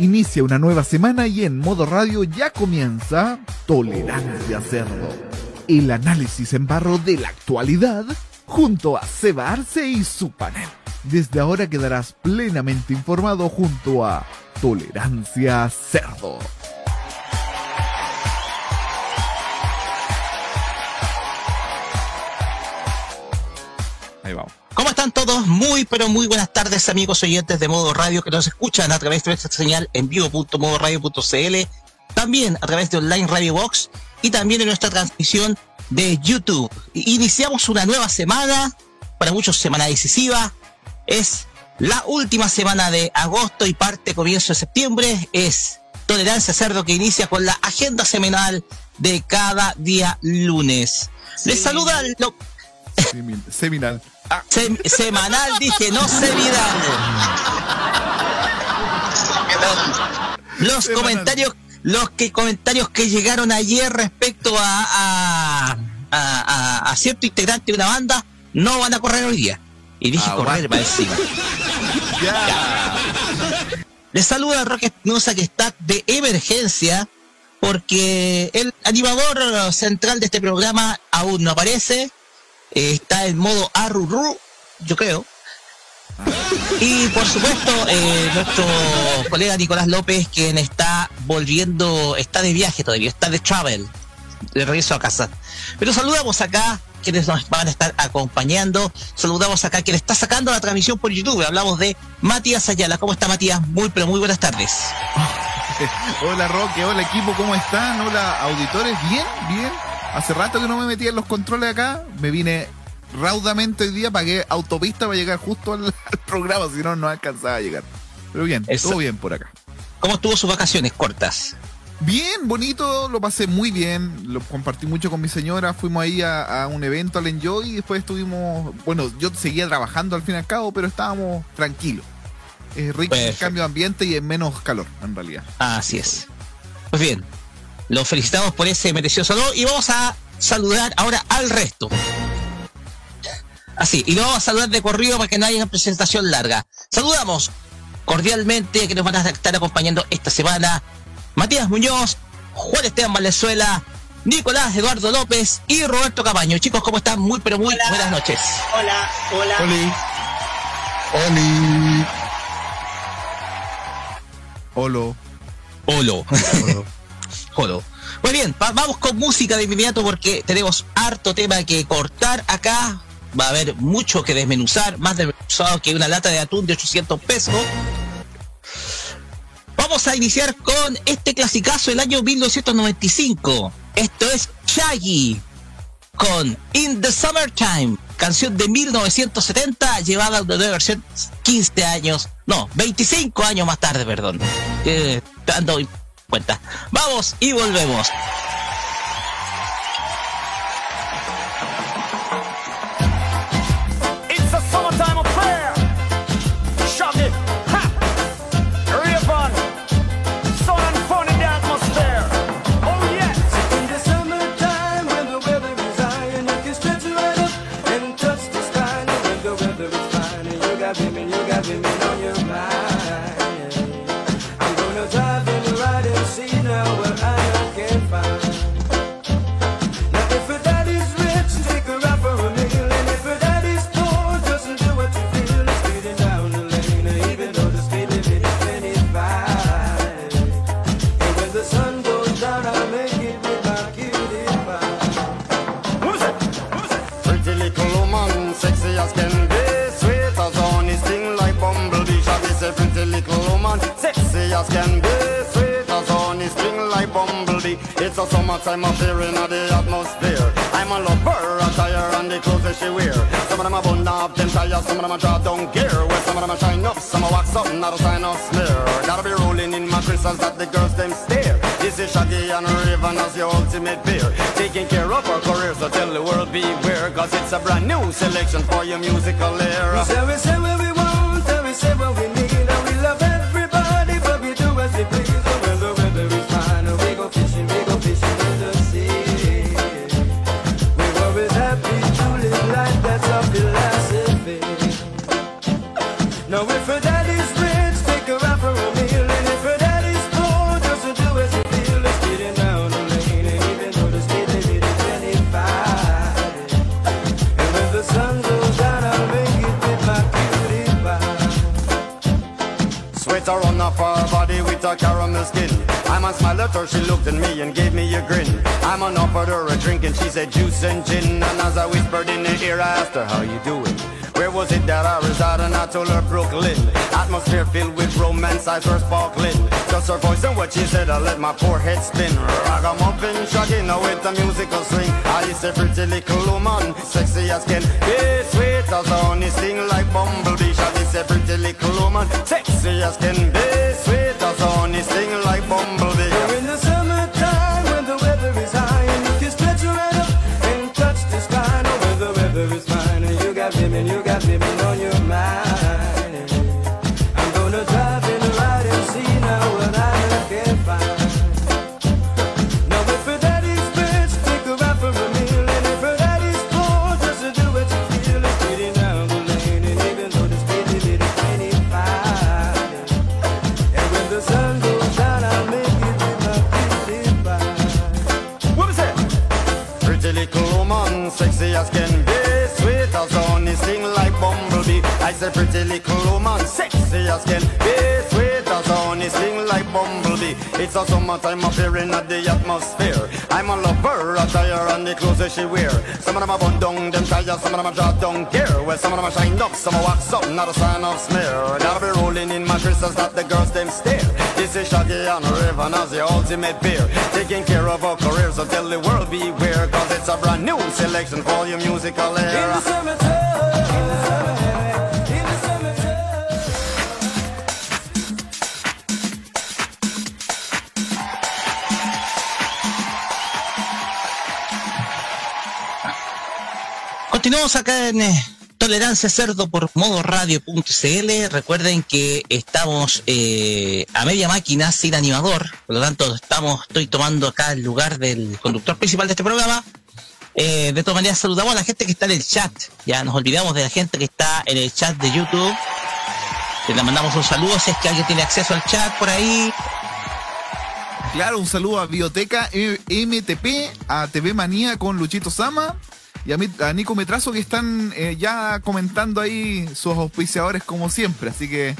Inicia una nueva semana y en modo radio ya comienza Tolerancia Cerdo. El análisis en barro de la actualidad junto a Seba Arce y su panel. Desde ahora quedarás plenamente informado junto a Tolerancia Cerdo. Ahí vamos. ¿Cómo están todos? Muy, pero muy buenas tardes, amigos oyentes de Modo Radio que nos escuchan a través de nuestra señal en vivo.modoradio.cl, también a través de Online Radio Box y también en nuestra transmisión de YouTube. Iniciamos una nueva semana, para muchos semana decisiva. Es la última semana de agosto y parte comienzo de septiembre. Es Tolerancia Cerdo que inicia con la agenda semanal de cada día lunes. Les saluda lo... Seminal. Ah. semanal, dije, no seminal. Los comentarios, los que comentarios que llegaron ayer respecto a, a, a, cierto integrante de una banda no van a correr hoy día. Y dije ah, correr para encima. Les saluda a Roque Espinosa que está de emergencia porque el animador central de este programa aún no aparece está en modo arrurru, yo creo. Y por supuesto, eh, nuestro colega Nicolás López, quien está volviendo, está de viaje todavía, está de travel, de regreso a casa. Pero saludamos acá quienes nos van a estar acompañando. Saludamos acá quien está sacando la transmisión por YouTube. Hablamos de Matías Ayala. ¿Cómo está Matías? Muy, pero muy buenas tardes. hola Roque, hola equipo, ¿cómo están? Hola auditores, bien, bien Hace rato que no me metía en los controles acá. Me vine raudamente hoy día, pagué autopista para llegar justo al, programa, si no, no alcanzaba a llegar. Pero bien, todo bien por acá. ¿Cómo estuvo sus vacaciones cortas? Bien, bonito, lo pasé muy bien, lo compartí mucho con mi señora, fuimos ahí a, un evento al Enjoy y después estuvimos, bueno, yo seguía trabajando al fin y al cabo, pero estábamos tranquilos. Es rico el cambio de ambiente y en menos calor, en realidad. Así es. Pues bien, los felicitamos por ese merecido saludo y vamos a saludar ahora al resto. Así, y lo vamos a saludar de corrido para que no haya una presentación larga. Saludamos cordialmente que nos van a estar acompañando esta semana Matías Muñoz, Juan Esteban Valenzuela, Nicolás Eduardo López y Roberto Cabaño. Chicos, ¿cómo están? Muy, pero muy buenas noches. Hola, hola. Hola. Hola. Hola. Muy bien, vamos con música de inmediato porque tenemos harto tema que cortar acá. Va a haber mucho que desmenuzar, más desmenuzado que una lata de atún de 800 pesos. Vamos a iniciar con este clasicazo del año 1995. Esto es Shaggy con In the Summertime, canción de 1970 llevada a una nueva versión 15 años, no, 25 años más tarde, perdón. Eh, dando cuenta. Vamos y volvemos. It's a brand new selection for your musical era. We say, we eyes were sparkling. Just her voice and what she said, I let my poor head spin. Ragamuffin, shaggy, now with a musical swing. I used a pretty little woman, sexy as can be. Sweet as honey, sing like bumblebee. Shaggy said, pretty little woman, sexy as can be. Little woman, sexy as can be, sweet as honey, sing like bumblebee. I said, pretty little woman, sexy as can be, sweet as honey, sing like bumblebee. It's a summertime appearing at the atmosphere. I'm a lover, attire and the clothes that she wear. Some of them are bun down, them tires, some of them are draw down gear. Well, some of them are shine up, some are wax up, not a sign of smear. Gotta be rolling in my mattresses that the girls them stare. This is Shaggy and Raven as the ultimate beer. Taking care of our careers, so tell the world beware. Cause it's a brand new selection for your musical In the era. summertime, in the summertime, in the summertime. Continuamos acá en eh, Tolerancia Cerdo por modoradio.cl. Recuerden que estamos eh, a media máquina sin animador, por lo tanto estamos, estoy tomando acá el lugar del conductor principal de este programa. Eh, de todas maneras saludamos a la gente que está en el chat. Ya nos olvidamos de la gente que está en el chat de YouTube. Le mandamos un saludo si es que alguien tiene acceso al chat por ahí. Claro, un saludo a Bioteca MTP, a TV Manía con Luchito Sama y a, mi- a Nico Metrazo que están eh, ya comentando ahí sus auspiciadores como siempre. Así que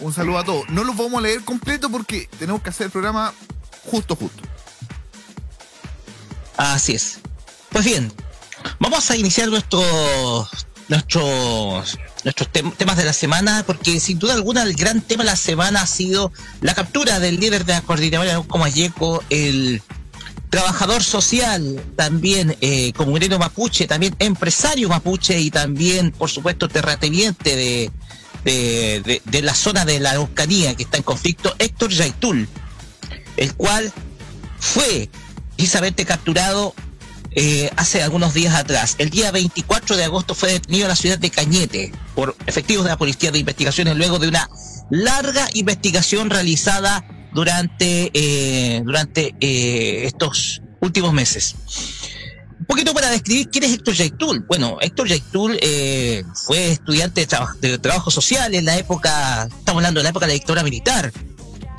un saludo a todos. No los vamos a leer completo porque tenemos que hacer el programa justo, justo. Así es. Pues bien, vamos a iniciar nuestros nuestros nuestros tem- temas de la semana porque sin duda alguna el gran tema de la semana ha sido la captura del líder de la coordinadora como Ayeco, el trabajador social, también eh, comunero mapuche, también empresario mapuche y también, por supuesto, terrateniente de, de, de- la zona de la Araucanía que está en conflicto, Héctor Yaitul, el cual fue precisamente capturado eh, hace algunos días atrás. El día 24 de agosto fue detenido en la ciudad de Cañete por efectivos de la Policía de Investigaciones luego de una larga investigación realizada durante, eh, durante eh, estos últimos meses. Un poquito para describir quién es Héctor Yaitul. Bueno, Héctor Yaitul eh, fue estudiante de, traba- de trabajo social en la época, estamos hablando de la época de la dictadura militar.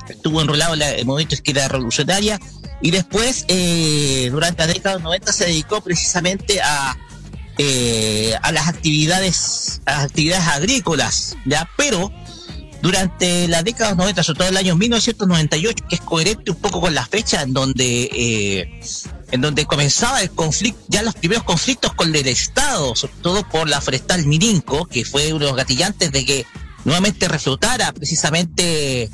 Estuvo enrolado en el movimiento izquierda revolucionaria y después, eh, durante la década de los 90, se dedicó precisamente a, eh, a las actividades, a las actividades agrícolas, ¿ya? Pero durante la década de los 90, sobre todo el año 1998, que es coherente un poco con la fecha en donde, eh, en donde comenzaba el conflicto, ya los primeros conflictos con el Estado, sobre todo por la forestal Mirinco, que fue uno de los gatillantes de que nuevamente reflotara precisamente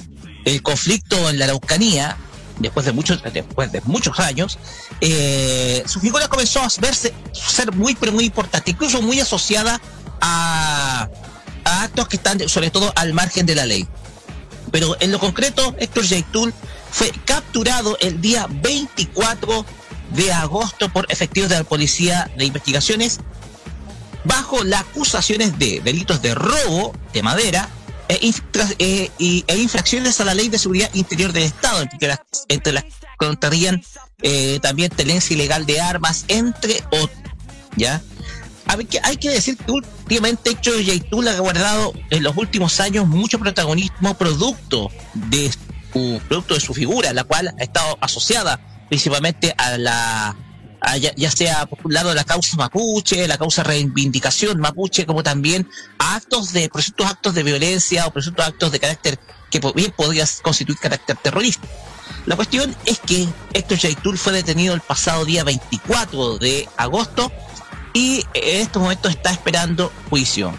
el conflicto en la Araucanía, después de muchos, después de muchos años, eh, su figura comenzó a verse ser muy pero muy importante, incluso muy asociada a, a actos que están sobre todo al margen de la ley. Pero en lo concreto, Héctor Yaitul fue capturado el día 24 de agosto por efectivos de la Policía de Investigaciones bajo las acusaciones de delitos de robo de madera e, eh, e infracciones a la ley de seguridad interior del Estado, entre las, entre las que contarían eh, también tenencia ilegal de armas, entre otros. ¿Ya? Hay que, decir que últimamente Héctor Yaitul ha guardado en los últimos años mucho protagonismo producto de su, figura, la cual ha estado asociada principalmente a la ya, sea por un lado la causa mapuche, la causa reivindicación mapuche, como también a actos de, presuntos actos de violencia o presuntos actos de carácter que bien podría constituir carácter terrorista. La cuestión es que Héctor Yaitul fue detenido el pasado día 24 de agosto y en estos momentos está esperando juicio.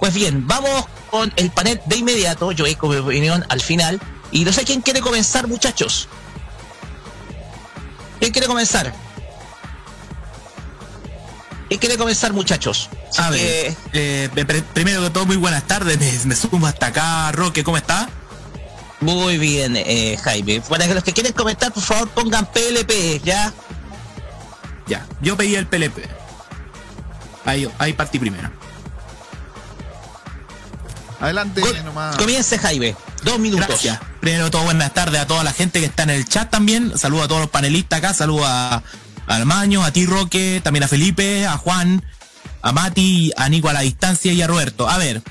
Pues bien, vamos con el panel de inmediato. Yo voy con mi opinión al final. Y no sé quién quiere comenzar, muchachos. ¿Quién quiere comenzar? ¿Quién quiere comenzar, muchachos? A ver, eh, primero que todo, muy buenas tardes. Me, me sumo hasta acá. Roque, ¿cómo está? muy bien, eh, Jaime. Para que los que quieren comentar, por favor, pongan PLP, ¿ya? Ya, yo pedí el PLP. Ahí, ahí partí primero. Adelante, Co- nomás. Comience, Jaime. Dos minutos. Gracias. Primero todo, buenas tardes a toda la gente que está en el chat también. Saludo a todos los panelistas acá. Saludo a, a Armaño, a ti Roque, también a Felipe, a Juan, a Mati, a Nico a la distancia y a Roberto. A ver.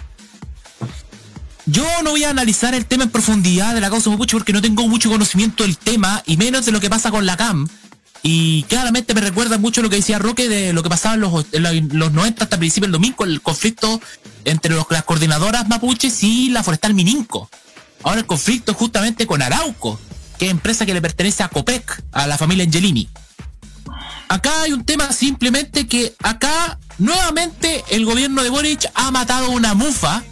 Yo no voy a analizar el tema en profundidad de la causa mapuche porque no tengo mucho conocimiento del tema y menos de lo que pasa con la CAM. Y claramente me recuerda mucho lo que decía Roque de lo que pasaba en los, los- los 90 hasta principios del 2000 con el conflicto entre las coordinadoras mapuches y la forestal Mininco. Ahora el conflicto es justamente con Arauco, que es empresa que le pertenece a Copec, a la familia Angelini. Acá hay un tema simplemente que acá nuevamente el gobierno de Boric ha matado una mufa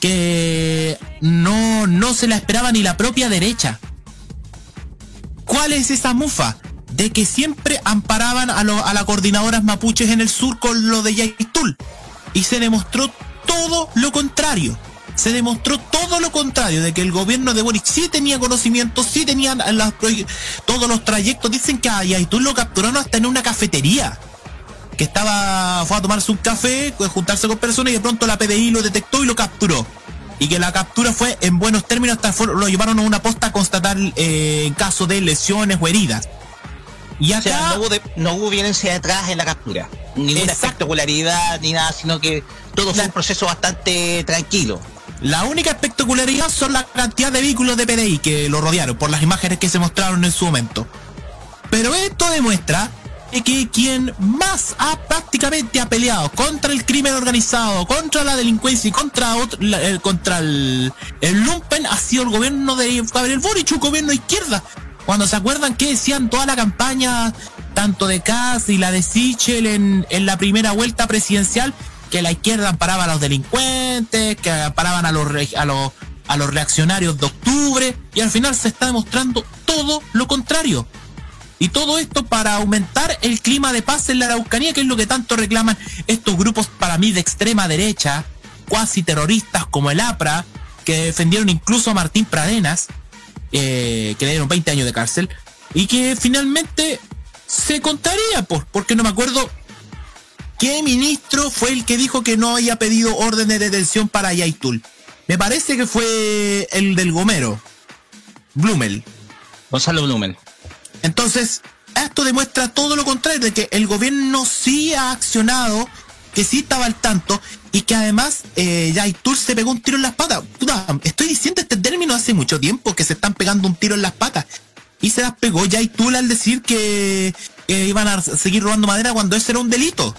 que no, no se la esperaba ni la propia derecha. ¿Cuál es esa mufa? De que siempre amparaban a, lo- a las coordinadoras mapuches en el sur con lo de Yaitul. Y se demostró todo lo contrario. Se demostró todo lo contrario, de que el gobierno de Boric sí tenía conocimiento, sí tenían las todos los trayectos. Dicen que a Yaitul lo capturaron hasta en una cafetería. Que estaba, fue a tomarse un café, fue a juntarse con personas y de pronto la PDI lo detectó y lo capturó. Y que la captura fue en buenos términos, hasta lo llevaron a una posta a constatar eh, en caso de lesiones o heridas. Y O sea, no hubo, de- no hubo violencia detrás en la captura. Ninguna espectacularidad ni nada, sino que todo fue un proceso bastante tranquilo. La única espectacularidad son la cantidad de vehículos de PDI que lo rodearon por las imágenes que se mostraron en su momento. Pero esto demuestra de que quien más ha prácticamente ha peleado contra el crimen organizado, contra la delincuencia y contra otro, la- eh, contra el, el lumpen ha sido el gobierno de Gabriel Boric, un gobierno de izquierda. Cuando se acuerdan que decían toda la campaña, tanto de Kass y la de Sichel en, la primera vuelta presidencial, que la izquierda amparaba a los delincuentes, que amparaban a los, a los, a los reaccionarios de octubre, y al final se está demostrando todo lo contrario. Y todo esto para aumentar el clima de paz en la Araucanía, que es lo que tanto reclaman estos grupos para mí de extrema derecha, cuasi terroristas como el APRA, que defendieron incluso a Martín Pradenas, eh, que le dieron 20 años de cárcel, y que finalmente se contaría, por, porque no me acuerdo qué ministro fue el que dijo que no había pedido órdenes de detención para Yaitul. Me parece que fue el del Gomero, Blumel. Gonzalo Blumen. Entonces, esto demuestra todo lo contrario, de que el gobierno sí ha accionado, que sí estaba al tanto, y que además eh, Yaitul se pegó un tiro en las patas. Estoy diciendo este término hace mucho tiempo, que se están pegando un tiro en las patas. Y se las pegó Yaitul al decir que iban a seguir robando madera cuando ese era un delito.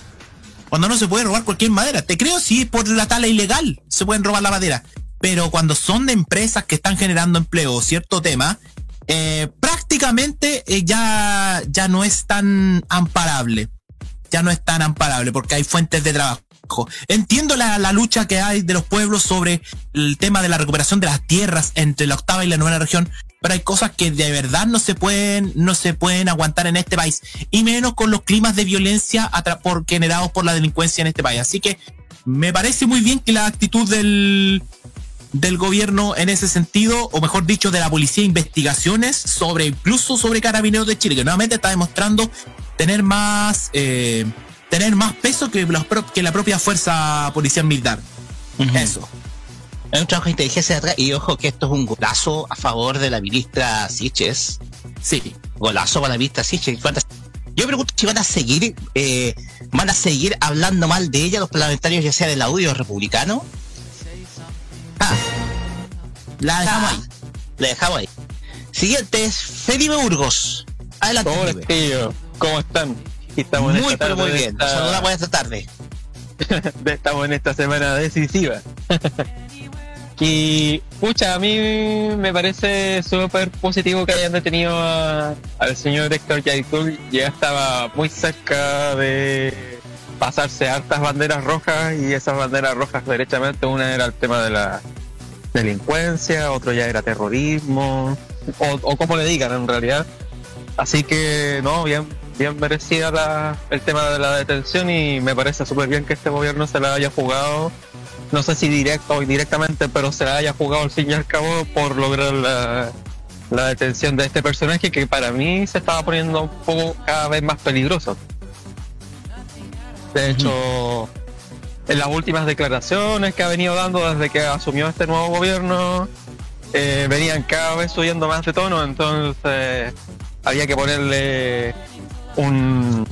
Cuando no se puede robar cualquier madera. Te creo si por la tala ilegal se pueden robar la madera. Pero cuando son de empresas que están generando empleo o cierto tema, eh, prácticamente eh, ya, ya no es tan amparable. Ya no es tan amparable porque hay fuentes de trabajo. Entiendo la, lucha que hay de los pueblos sobre el tema de la recuperación de las tierras entre la octava y la novena región, pero hay cosas que de verdad no se pueden, no se pueden aguantar en este país, y menos con los climas de violencia por, generados por la delincuencia en este país. Así que me parece muy bien que la actitud del, del gobierno en ese sentido, o mejor dicho, de la policía, investigaciones sobre, incluso sobre carabineros de Chile, que nuevamente está demostrando tener más, eh, tener más peso que la, pro- que la propia fuerza policial militar. Eso. Hay un trabajo de inteligencia detrás y ojo que esto es un golazo a favor de la ministra Siches. Sí. Golazo para la ministra Siches. Yo pregunto si van a seguir, eh, van a seguir hablando mal de ella los parlamentarios, ya sea del audio republicano. Ah, La dejamos ah, ahí. la dejamos ahí. Siguiente es Felipe Burgos. Adelante. Tío. ¿Cómo están? Y estamos en Muy, esta pero tarde muy bien. esta- Saludamos esta tarde. de- estamos en esta semana decisiva. y, pucha, a mí me parece súper positivo que hayan detenido a- al señor Héctor Yaitul. Ya estaba muy cerca de pasarse hartas banderas rojas y esas banderas rojas derechamente una era el tema de la delincuencia, otro ya era terrorismo, o, o como le digan en realidad. Así que, no, bien, bien merecida el tema de la detención y me parece súper bien que este gobierno se la haya jugado, no sé si directo o indirectamente, pero se la haya jugado al fin y al cabo por lograr la, la detención de este personaje que para mí se estaba poniendo un poco cada vez más peligroso. De hecho, en las últimas declaraciones que ha venido dando desde que asumió este nuevo gobierno, eh, venían cada vez subiendo más de tono, entonces había que ponerle un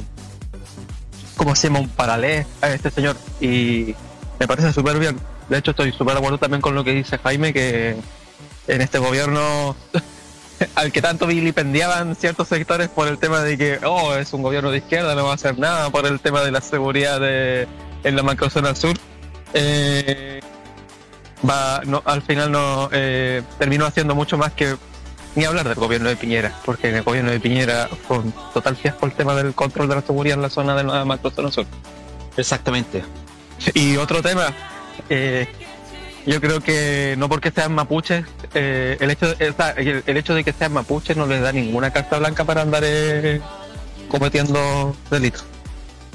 ¿cómo se llama? un paralelo a este señor. Y me parece súper bien. De hecho estoy súper de acuerdo también con lo que dice Jaime que en este gobierno al que tanto vilipendiaban ciertos sectores por el tema de que oh es un gobierno de izquierda no va a hacer nada por el tema de la seguridad de, en la macrozona sur. Eh, va no, al final no eh, terminó haciendo mucho más que ni hablar del gobierno de Piñera, porque en el gobierno de Piñera fue un total fiasco el tema del control de la seguridad en la zona de la macrozona sur. Exactamente. Y otro tema, eh, yo creo que no porque sean mapuches, eh, el, hecho, sea, el, el hecho de que sean mapuches no les da ninguna carta blanca para andar eh, cometiendo delitos.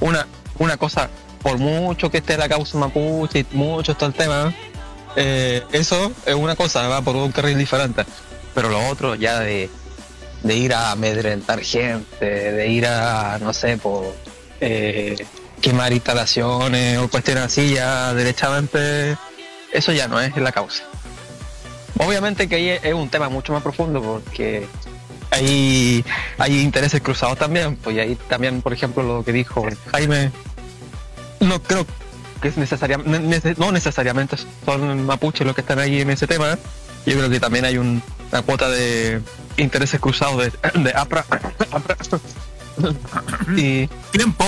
Una, una cosa, por mucho que esté la causa mapuche y mucho está el tema, eh, eso es una cosa, va por un carril diferente. Pero lo otro ya de, de ir a amedrentar gente, de ir a, no sé, por eh, quemar instalaciones o cuestiones así, ya derechamente eso ya no es la causa. Obviamente que ahí es un tema mucho más profundo porque hay, hay intereses cruzados también, pues y ahí también, por ejemplo, lo que dijo Jaime, no creo que es necesariamente, no necesariamente son mapuches los que están ahí en ese tema, yo creo que también hay un- una cuota de intereses cruzados de, de APRA, APRA y Tiempo.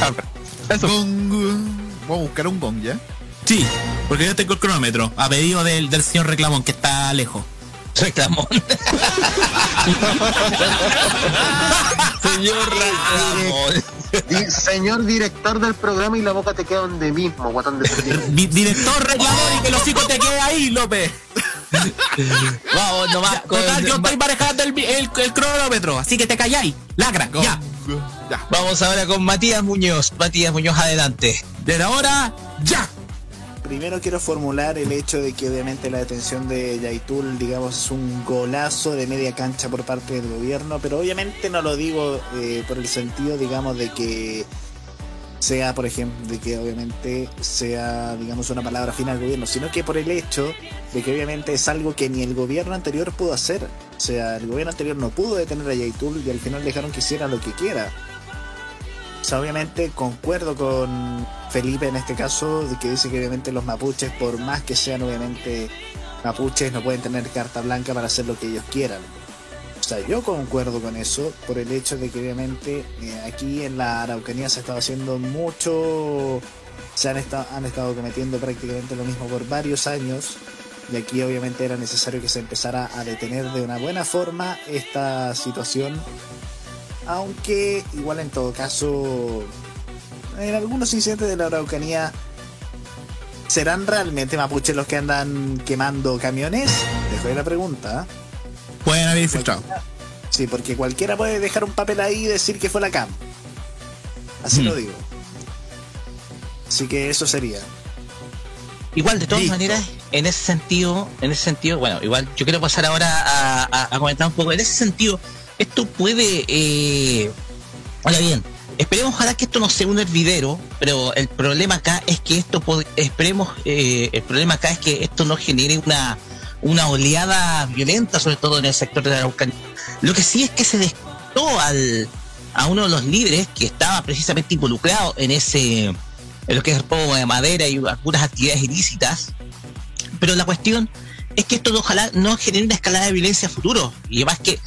APRA. Eso. Gong. Vamos a buscar un gong ya. Sí, porque yo tengo el cronómetro. A pedido del, del señor Reclamón, que está lejos. Reclamón. Señor, Reclamón. di- señor director del programa y la boca te queda donde mismo, guatón de. Di- director Reclamón y que los hijos te quede ahí, López. Vamos nomás con. Total, yo estoy manejando el, el, el cronómetro, así que te calláis. Lacra. Ya. Vamos ahora con Matías Muñoz. Matías Muñoz, adelante. Desde ahora, ya. Primero quiero formular el hecho de que obviamente la detención de Yaitul, digamos, es un golazo de media cancha por parte del gobierno, pero obviamente no lo digo eh, por el sentido, digamos, de que sea, por ejemplo, de que obviamente sea, digamos, una palabra fina al gobierno, sino que por el hecho de que obviamente es algo que ni el gobierno anterior pudo hacer. O sea, el gobierno anterior no pudo detener a Yaitul y al final dejaron que hiciera lo que quiera. O sea, obviamente concuerdo con Felipe en este caso, de que dice que obviamente los mapuches, por más que sean obviamente mapuches, no pueden tener carta blanca para hacer lo que ellos quieran. Yo concuerdo con eso, por el hecho de que obviamente eh, aquí en la Araucanía se ha estado haciendo mucho, se han estado, cometiendo prácticamente lo mismo por varios años, y aquí obviamente era necesario que se empezara a detener de una buena forma esta situación aunque igual en todo caso en algunos incidentes de la Araucanía serán realmente mapuches los que andan quemando camiones dejo ahí la pregunta ¿eh? Pueden haber infiltrado. sí porque cualquiera puede dejar un papel ahí y decir que fue la CAM así Mm. lo digo así que eso sería Igual, de todas Listo. maneras, en ese sentido, en ese sentido, bueno, igual yo quiero pasar ahora a, a- a comentar un poco. En ese sentido, esto puede. Eh, ahora bien, esperemos ojalá que esto no sea un hervidero, pero el problema acá es que esto esperemos, eh, el problema acá es que esto no genere una, una oleada violenta, sobre todo en el sector de la Araucanía. Lo que sí es que se descartó al, a uno de los líderes que estaba precisamente involucrado en ese en lo que es el robo de madera y algunas actividades ilícitas. Pero la cuestión es que esto ojalá no genere una escalada de violencia a futuro. Y además que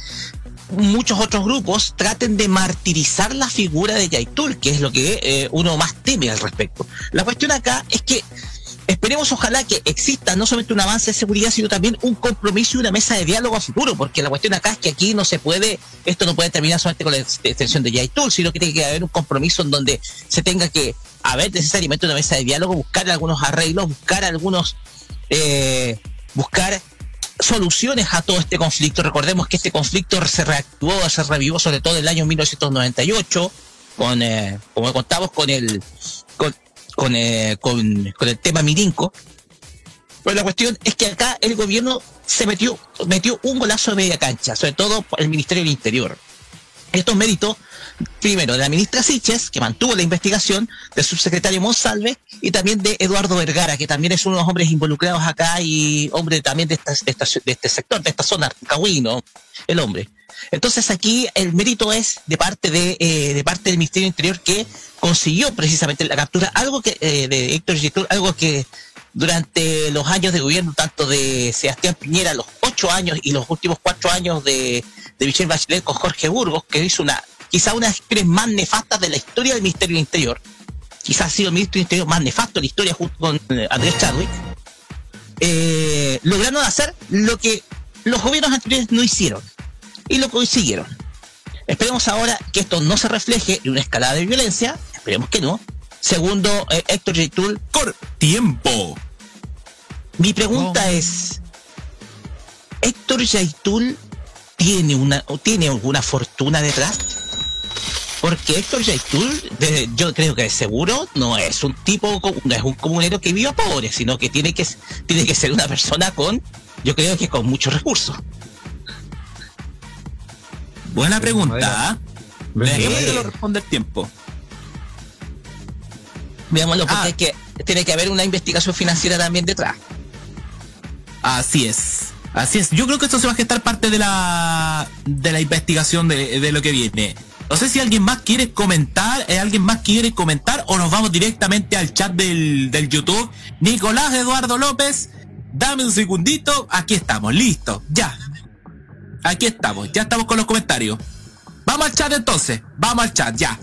muchos otros grupos traten de martirizar la figura de Yaitul, que es lo que eh, uno más teme al respecto. La cuestión acá es que esperemos ojalá que exista no solamente un avance de seguridad, sino también un compromiso y una mesa de diálogo a futuro, porque la cuestión acá es que aquí no se puede, esto no puede terminar solamente con la ex- extensión de Yaitul, sino que tiene que haber un compromiso en donde se tenga que haber necesariamente una mesa de diálogo, buscar algunos arreglos, buscar algunos, eh, buscar soluciones a todo este conflicto. Recordemos que este conflicto se reactuó, se revivió sobre todo en el año 1998, con, eh, como contamos, con el, con, eh, con, el tema Mirinco. Pues la cuestión es que acá el gobierno se metió, metió un golazo de media cancha, sobre todo el Ministerio del Interior. Estos méritos, primero, de la ministra Siches, que mantuvo la investigación, del subsecretario Monsalve y también de Eduardo Vergara, que también es uno de los hombres involucrados acá y hombre también de, esta, de, esta- de este sector, de esta zona, Cahuino, el hombre. Entonces aquí el mérito es de parte de, eh, de parte del Ministerio Interior que consiguió precisamente la captura, algo que eh, de Héctor Gitul, algo que durante los años de gobierno tanto de Sebastián Piñera, los ocho años y los últimos cuatro años de, de Michelle Bachelet con Jorge Burgos, que hizo una quizá una de las gestiones más nefastas de la historia del Ministerio Interior, quizás ha sido el ministro Interior más nefasto de la historia junto con eh, Andrés Chadwick, eh, lograron hacer lo que los gobiernos anteriores no hicieron y lo consiguieron. Esperemos ahora que esto no se refleje en una escalada de violencia, esperemos que no. Segundo, eh, Héctor Yaitul, Cor tiempo. mi pregunta es, ¿Héctor Yaitul tiene una tiene alguna fortuna detrás? Porque Héctor Yaitul, de- yo creo que de seguro no es un tipo, no es un comunero que viva pobre, sino que tiene que tiene que ser una persona con, yo creo que con muchos recursos. Buena pregunta. ¿ah? Dejemos que lo responda el tiempo. Veámoslo, porque Ah. hay que, tiene que haber una investigación financiera también detrás. Así es. Así es. Yo creo que esto se va a gestar parte de la de la investigación de, de lo que viene. No sé si alguien más quiere comentar, eh, alguien más quiere comentar o nos vamos directamente al chat del, del YouTube. Nicolás Eduardo López, dame un segundito. Aquí estamos, listo, ya. Aquí estamos, ya estamos con los comentarios. Vamos al chat entonces, vamos al chat, ya.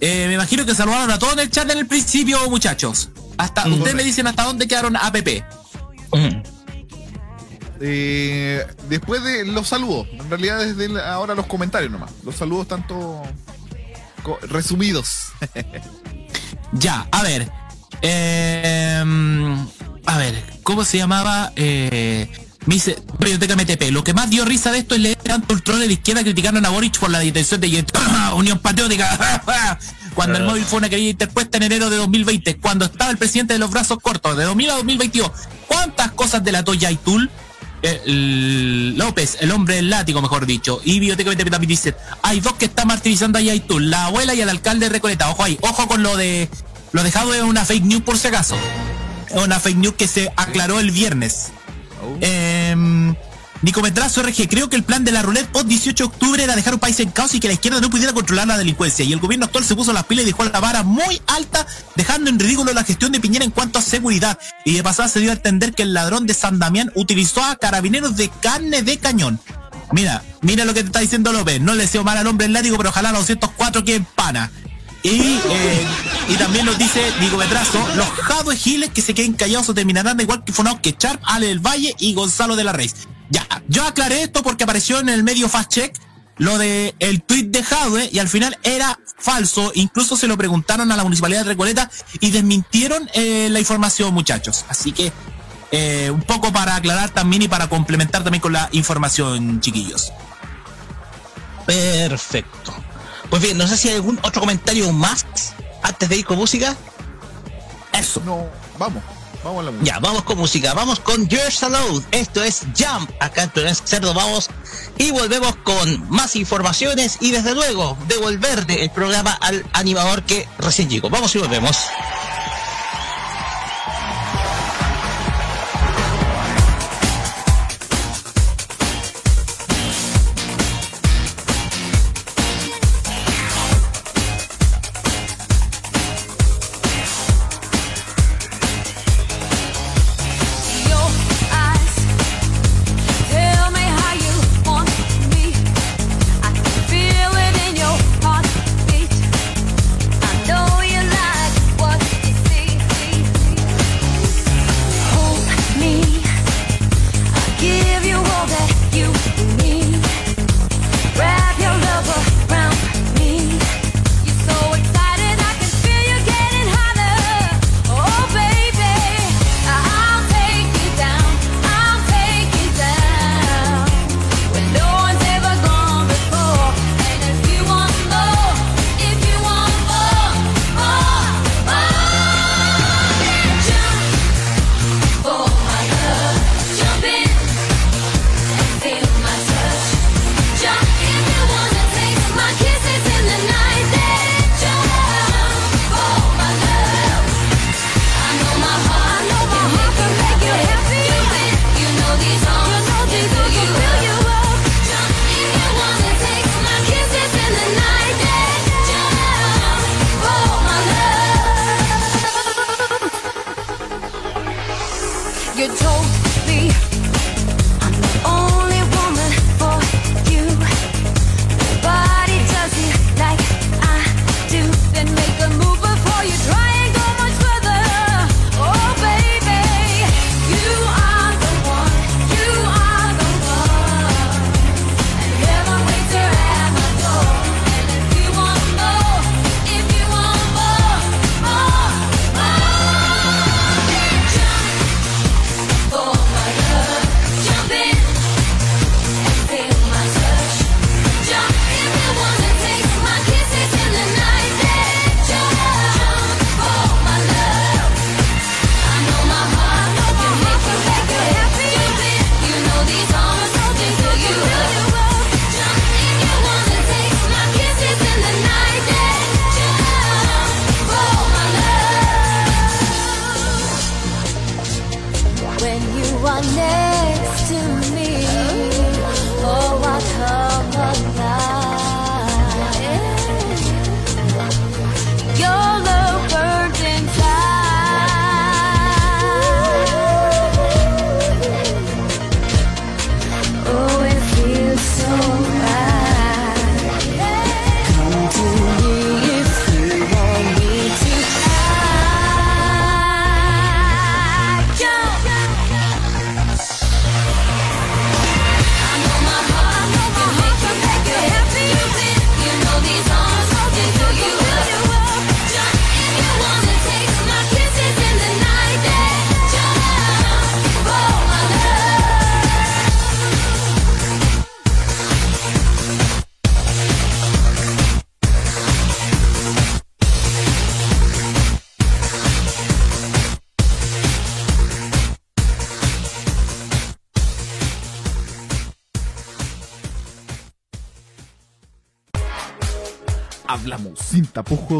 Eh, me imagino que saludaron a todos en el chat en el principio, muchachos. Hasta, Mm. ustedes me dicen hasta dónde quedaron APP. Mm. Eh, después de los saludos, en realidad desde el- ahora los comentarios nomás. Los saludos tanto resumidos. Ya, a ver. eh, a ver, ¿cómo se llamaba? Eh, me dice, Biblioteca MTP. Lo que más dio risa de esto es leer tanto ultrones de izquierda criticando a Boric por la detención de Unión Patriótica. Cuando el móvil fue una querella interpuesta en enero de 2020, cuando estaba el presidente de los brazos cortos, de 2000 a 2022. ¿Cuántas cosas delató Yaitul? Eh, el- López, el hombre del látigo, mejor dicho. Y Biblioteca MTP también dice, hay dos que están martirizando a Yaitul, la abuela y el alcalde de Recoleta. Ojo ahí, ojo con lo de... Lo dejado es una fake news por si acaso. Es una fake news que se aclaró el viernes. Eh, Nicometrazo RG, creo que el plan de la roulette post 18 de octubre era dejar un país en caos y que la izquierda no pudiera controlar la delincuencia. Y el gobierno actual se puso las pilas y dejó la vara muy alta, dejando en ridículo la gestión de Piñera en cuanto a seguridad. Y de pasada se dio a entender que el ladrón de San Damián utilizó a carabineros de carne de cañón. Mira, mira lo que te está diciendo López. No le deseo mal al hombre el látigo, pero ojalá los 204 queden pana. Y, eh, y también nos dice Diego Betrazo, los Jadwe Giles que se queden callados o terminarán igual que Fonao que Sharp, Ale del Valle y Gonzalo de la Reis. Ya, yo aclaré esto porque apareció en el medio Fast Check lo de el tweet de Jadwe y al final era falso. Incluso se lo preguntaron a la municipalidad de Recoleta y desmintieron eh, la información, muchachos. Así que eh, un poco para aclarar también y para complementar también con la información, chiquillos. Perfecto. Pues bien, no sé si hay algún otro comentario más antes de ir con música. Eso. No, vamos, vamos a la música. Ya, vamos con música. Vamos con Yours Alone. Esto es Jump. Acá en Torres Cerdo vamos y volvemos con más informaciones y desde luego devolverle el programa al animador que recién llegó. Vamos y volvemos.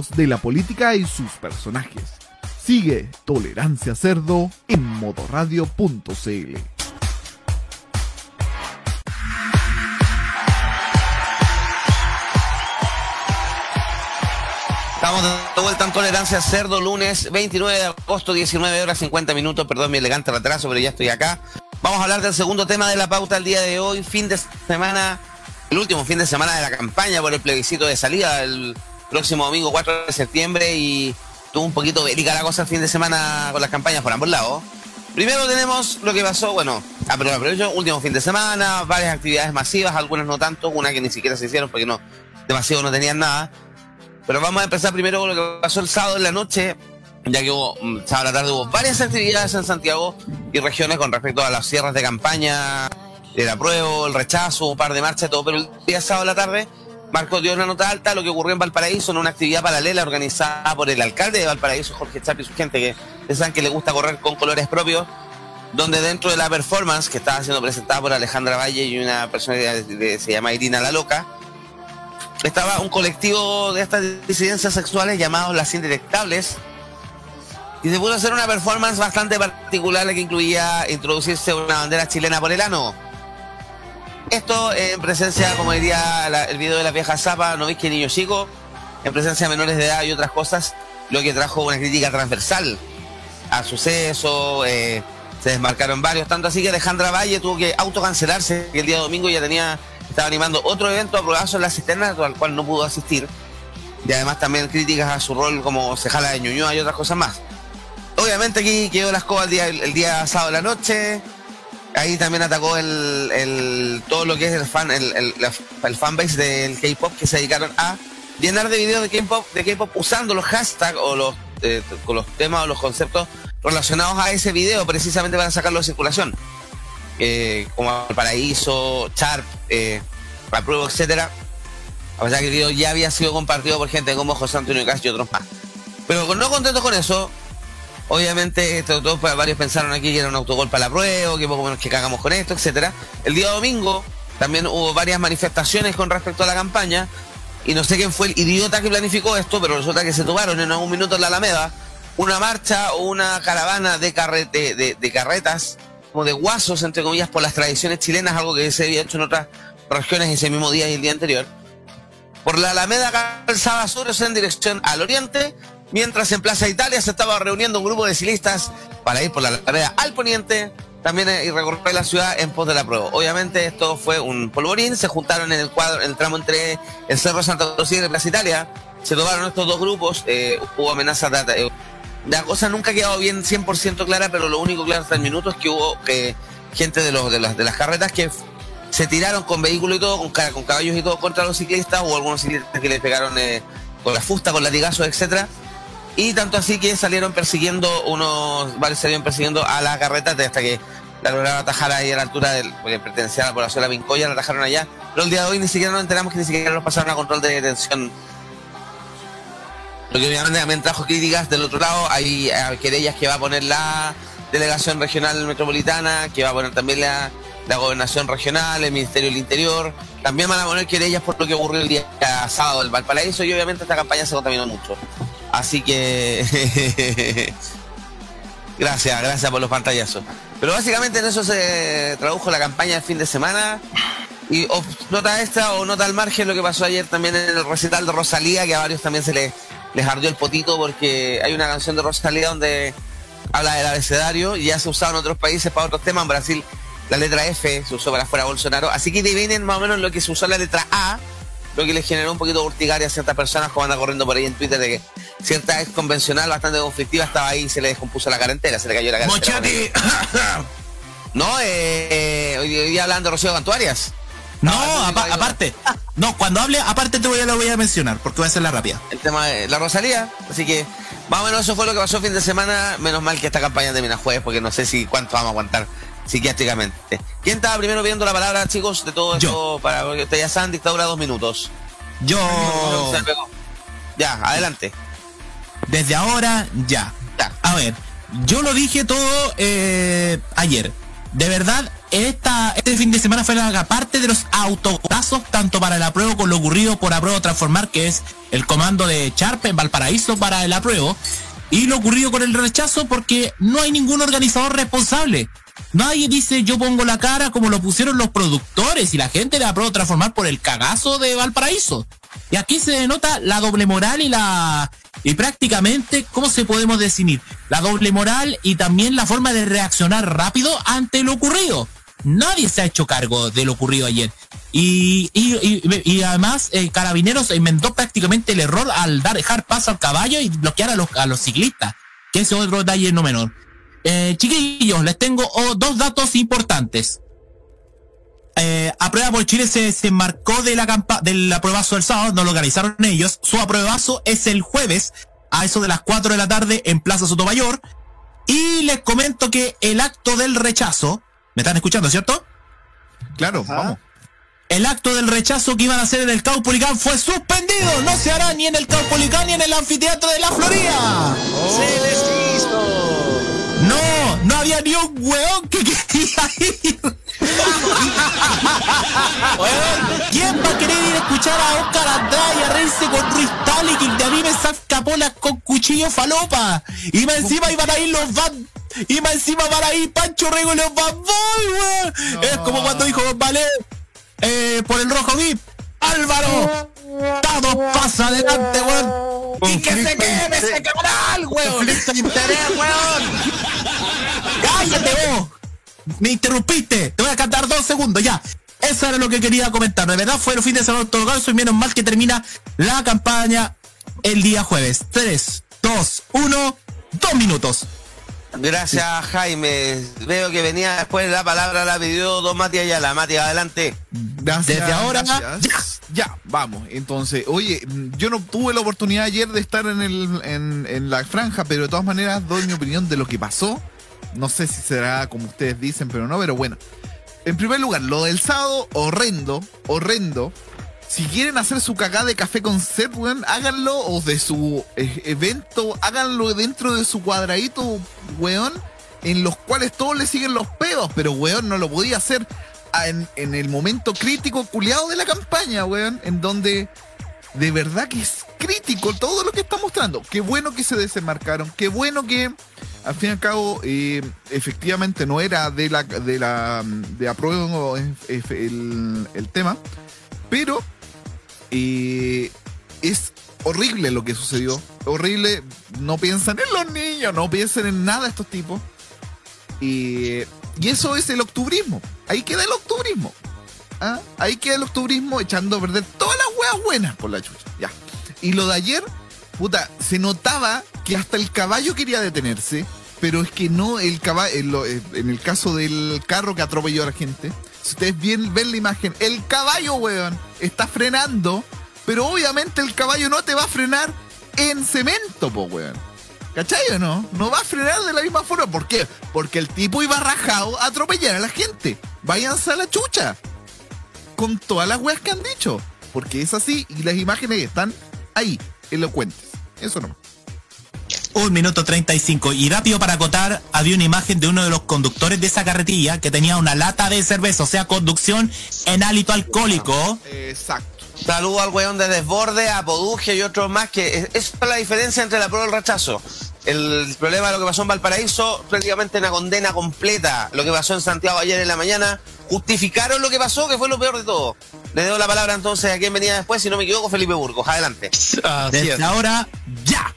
De la política y sus personajes. Sigue Tolerancia Cerdo en modoradio.cl. Estamos de vuelta en Tolerancia Cerdo, lunes 29 de agosto, 19 horas 50 minutos. Perdón mi elegante retraso, pero ya estoy acá. Vamos a hablar del segundo tema de la pauta el día de hoy, fin de semana, el último fin de semana de la campaña por el plebiscito de salida el próximo domingo 4 de septiembre y tuvo un poquito bélica la cosa el fin de semana con las campañas por ambos lados. Primero tenemos lo que pasó, bueno, ah, pero aprovecho, último fin de semana, varias actividades masivas, algunas no tanto, una que ni siquiera se hicieron porque no, demasiado no tenían nada. Pero vamos a empezar primero con lo que pasó el sábado en la noche, ya que hubo, mm, sábado a la tarde hubo varias actividades en Santiago y regiones con respecto a las cierres de campaña, el apruebo, el rechazo, un par de marchas, todo, pero el día sábado a la tarde Marco dio una nota alta lo que ocurrió en Valparaíso en una actividad paralela organizada por el alcalde de Valparaíso, Jorge Chapi y su gente, que pensan que le gusta correr con colores propios, donde dentro de la performance que estaba siendo presentada por Alejandra Valle y una persona que se llama Irina La Loca, estaba un colectivo de estas disidencias sexuales llamados las indetectables y se pudo hacer una performance bastante particular la que incluía introducirse una bandera chilena por el ano. Esto en presencia, como diría el video de la vieja zapa, no veis que niño chico, en presencia de menores de edad y otras cosas, lo que trajo una crítica transversal al suceso, eh, se desmarcaron varios, tanto así que Alejandra Valle tuvo que autocancelarse, que el día domingo ya tenía, estaba animando otro evento aprobazo en la cisterna, al cual no pudo asistir, y además también críticas a su rol como cejala de Ñuñoa y otras cosas más. Obviamente aquí quedó la escoba el día, el día sábado de la noche, ahí también atacó el, todo lo que es el fan el, el, el fanbase del K-pop que se dedicaron a llenar de videos de K-pop de K-pop usando los hashtags o los eh, con los temas o los conceptos relacionados a ese video precisamente para sacarlo de circulación. Eh, como el paraíso Sharp eh, apruebo etcétera. A pesar que el video ya había sido compartido por gente como José Antonio Cast y otros más. Pero no contentos con eso Obviamente, esto, todos pues, varios pensaron aquí que era un autogol para la prueba, que poco menos que cagamos con esto, etcétera. El día domingo también hubo varias manifestaciones con respecto a la campaña. Y no sé quién fue el idiota que planificó esto, pero resulta que se tomaron en algún minuto en la Alameda una marcha o una caravana de, carrete, de, de carretas, como de guasos, entre comillas, por las tradiciones chilenas, algo que se había hecho en otras regiones ese mismo día y el día anterior por la Alameda Calzada Sur, o en dirección al oriente, mientras en Plaza Italia se estaba reuniendo un grupo de ciclistas para ir por la Alameda al poniente, también eh, y recorrer la ciudad en pos de la prueba. Obviamente esto fue un polvorín, se juntaron en el cuadro, en el tramo entre el Cerro Santa Lucía y Plaza Italia, se tomaron estos dos grupos, eh, hubo amenazas de, eh, la cosa nunca ha quedado bien 100% clara, pero lo único claro hasta el minuto es que hubo que gente de, los, de, las, carretas que se tiraron con vehículos y todo, con, ca- con caballos y todo contra los ciclistas, o algunos ciclistas que les pegaron con la fusta, con latigazos, etcétera. Y tanto así que salieron persiguiendo unos, varios salieron persiguiendo a la carreta hasta que la lograron atajar ahí a la altura del, porque pertenecía a la población de la Vincoya, la atajaron allá. Pero el día de hoy ni siquiera nos enteramos que ni siquiera nos pasaron a control de detención. Lo que obviamente también trajo críticas del otro lado, hay querellas que va a poner la delegación regional metropolitana, que va a poner también la, la gobernación regional, el Ministerio del Interior, también van a poner querellas por lo que ocurrió el día sábado del Valparaíso y obviamente esta campaña se contaminó mucho. Así que gracias, gracias por los pantallazos. Pero básicamente en eso se tradujo la campaña del fin de semana. Y nota extra o nota al margen lo que pasó ayer también en el recital de Rosalía, que a varios también se les, les ardió el potito porque hay una canción de Rosalía donde habla del abecedario y ya se usaba en otros países para otros temas. En Brasil la letra F se usó para fuera Bolsonaro. Así que vienen más o menos lo que se usó la letra A, lo que les generó un poquito de urticaria a ciertas personas como anda corriendo por ahí en Twitter de que cierta ex convencional bastante conflictiva estaba ahí y se le descompuso la carentera, se le cayó la carentera. Mochati. No, eh, hoy, hoy día hablando de Rocío Cantuarias. No, apa- sí, aparte. No, cuando hable, aparte te voy a, lo voy a mencionar, porque voy a hacer la rápida. el tema de la Rosalía. Así que más o menos eso fue lo que pasó el fin de semana. Menos mal que esta campaña termina jueves, porque no sé si cuánto vamos a aguantar psiquiátricamente. ¿Quién estaba primero viendo la palabra, chicos, de todo Yo. esto? Para, porque ustedes ya saben, dictadura dos minutos. Yo. Ya, adelante. Desde ahora, ya. A ver, yo lo dije todo eh, ayer. De verdad, esta, este fin de semana fue la parte de los autogolazos, tanto para el apruebo con lo ocurrido por apruebo transformar, que es el comando de Charp en Valparaíso para el apruebo, y lo ocurrido con el rechazo porque no hay ningún organizador responsable. Nadie dice yo pongo la cara como lo pusieron los productores y la gente de apruebo transformar por el cagazo de Valparaíso. Y aquí se denota la doble moral y la y prácticamente cómo se podemos definir la doble moral y también la forma de reaccionar rápido ante lo ocurrido. Nadie se ha hecho cargo de lo ocurrido ayer. Y, y, y, y además, eh, Carabineros inventó prácticamente el error al dar, dejar paso al caballo y bloquear a los, a los ciclistas. Que es otro detalle no menor. Eh, chiquillos, les tengo oh, dos datos importantes. Eh, Aprueba por Chile se, se marcó de la campa del apruebazo del sábado, no lo organizaron ellos. Su apruebazo es el jueves a eso de las 4 de la tarde en Plaza Sotomayor. Y les comento que el acto del rechazo, ¿me están escuchando, cierto? Claro, Ajá. vamos. El acto del rechazo que iban a hacer en el Caupolicán fue suspendido. No se hará ni en el Caupolicán ni en el anfiteatro de la Florida. ¡Se les hizo! No, no había ni un weón que quería ir. ¿Quién va a querer ir a escuchar a Oscar Andrade y a reírse con Ruiz Tali que de a mí me saca polas con cuchillo falopa? Y más encima iban a ir los van. Y más encima van a ir Pancho Rego y los Bad weón. Es como cuando dijo Vale eh, por el rojo VIP. Álvaro, todo pasa adelante, weón. Y que se queme ese canal, weón. Conflicto de interés, weón. ¡Cállate vos! Me interrumpiste. Te voy a cantar dos segundos ya. Eso era lo que quería comentar. De verdad fue el fin de semana otorgado y menos mal que termina la campaña el día jueves. 3, 2, 1, 2 minutos. Gracias, Jaime. Veo que venía después la palabra, la pidió Don Mati Ayala. Mati, adelante. Gracias, Desde ahora, gracias. Ya, vamos. Entonces, oye, yo no tuve la oportunidad ayer de estar en, el, en, en la franja, pero de todas maneras doy mi opinión de lo que pasó. No sé si será como ustedes dicen, pero no, pero bueno. En primer lugar, lo del sábado, horrendo, horrendo. Si quieren hacer su cagada de café con weón, háganlo, o de su eh, evento, háganlo dentro de su cuadradito, weón, en los cuales todos le siguen los pedos, pero weón no lo podía hacer en el momento crítico culiado de la campaña, weón, en donde de verdad que es crítico todo lo que está mostrando. Qué bueno que se desenmarcaron, qué bueno que al fin y al cabo eh, efectivamente no era de la de la de apruebo eh, eh, el, tema, pero eh, es horrible lo que sucedió, horrible. No piensan en los niños, no piensan en nada estos tipos. Y, y eso es el octubrismo. Ahí queda el octubrismo. ¿Ah? Ahí queda el octubrismo echando a perder todas las hueas buenas por la chucha. Ya. Y lo de ayer, puta, se notaba que hasta el caballo quería detenerse, pero es que no el caballo, en, lo- en el caso del carro que atropelló a la gente, si ustedes bien ven la imagen, el caballo, weón, está frenando, pero obviamente el caballo no te va a frenar en cemento, po, weón. ¿Cachai o no? No va a frenar de la misma forma. ¿Por qué? Porque el tipo iba rajado a atropellar a la gente. Váyanse a la chucha. Con todas las weas que han dicho. Porque es así y las imágenes están ahí, elocuentes. Eso no. Un minuto 35. Y rápido para acotar, había una imagen de uno de los conductores de esa carretilla que tenía una lata de cerveza, o sea, conducción en hálito alcohólico. Exacto. Saludo al weón de Desborde, a Poduje y otros más, que es- esa es la diferencia entre la prueba y el rechazo. El problema de lo que pasó en Valparaíso, prácticamente una condena completa. Lo que pasó en Santiago ayer en la mañana, justificaron lo que pasó, que fue lo peor de todo. Le doy la palabra entonces a quien venía después, si no me equivoco, Felipe Burgos. Adelante. Así Desde es. ahora, ya.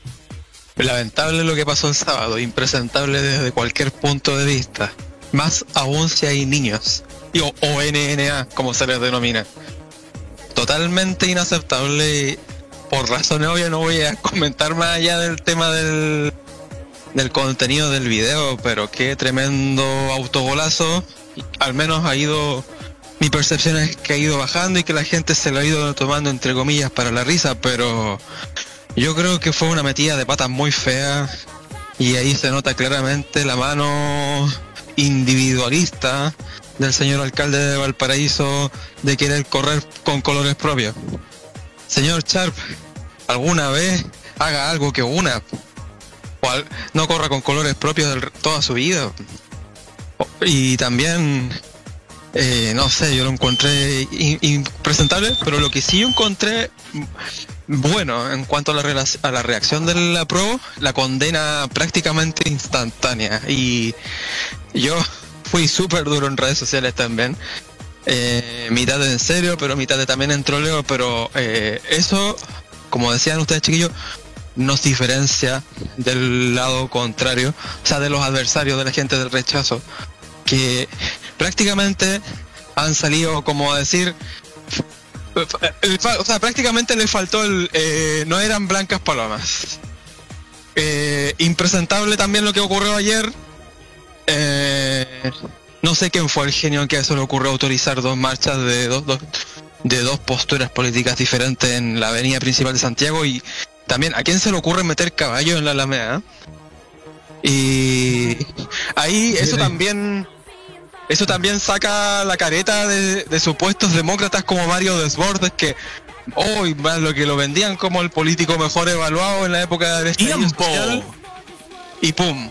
Lamentable lo que pasó el sábado, impresentable desde cualquier punto de vista. Más aún si hay niños. O, o NNA, como se les denomina. Totalmente inaceptable y por razones obvias no voy a comentar más allá del tema del, del contenido del video, pero qué tremendo autogolazo. Al menos ha ido, mi percepción es que ha ido bajando y que la gente se lo ha ido tomando entre comillas para la risa, pero yo creo que fue una metida de patas muy fea y ahí se nota claramente la mano individualista del señor alcalde de Valparaíso de querer correr con colores propios. Señor Sharp, alguna vez haga algo que una. O al- no corra con colores propios de toda su vida. Y también eh, no sé, yo lo encontré impresentable, pero lo que sí encontré bueno en cuanto a la, a la reacción de la pro, la condena prácticamente instantánea. Y yo fui súper duro en redes sociales también. Eh, mitad en serio, pero mitad también en troleo, pero eh, eso, como decían ustedes chiquillos, nos diferencia del lado contrario, o sea, de los adversarios de la gente del rechazo, que prácticamente han salido como a decir, o sea, prácticamente le faltó el, eh, no eran blancas palomas. Eh, impresentable también lo que ocurrió ayer. Eh, no sé quién fue el genio que se le ocurrió autorizar dos marchas de dos, dos- de dos posturas políticas diferentes en la avenida principal de Santiago y también a quién se le ocurre meter caballo en la Alameda. Y ahí eso también eso también saca la careta de, de supuestos demócratas como Mario Desbordes que hoy más lo que lo vendían como el político mejor evaluado en la época del ¡Tiempo! social. y pum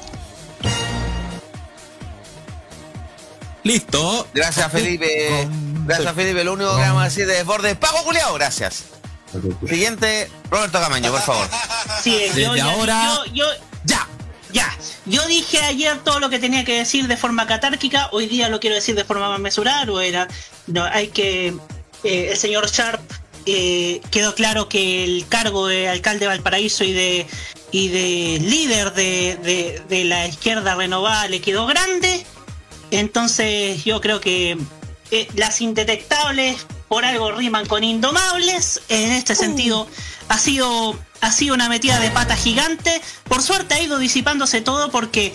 Listo. Gracias, Felipe. Gracias, Felipe. Lo único que vamos a decir de desborde, pago culiao, gracias. Siguiente, Roberto Camaño, por favor. Sí, Desde yo, ahora- yo, yo, Ya. Ya. Yo dije ayer todo lo que tenía que decir de forma catárquica, hoy día lo quiero decir de forma más mesurada, o era, no, hay que, eh, el señor Sharp eh, quedó claro que el cargo de alcalde de Valparaíso y de y de líder de, de- de la izquierda renovada le quedó grande, entonces yo creo que eh, las indetectables por algo riman con indomables. En este sentido ha sido, ha sido una metida de pata gigante. Por suerte ha ido disipándose todo porque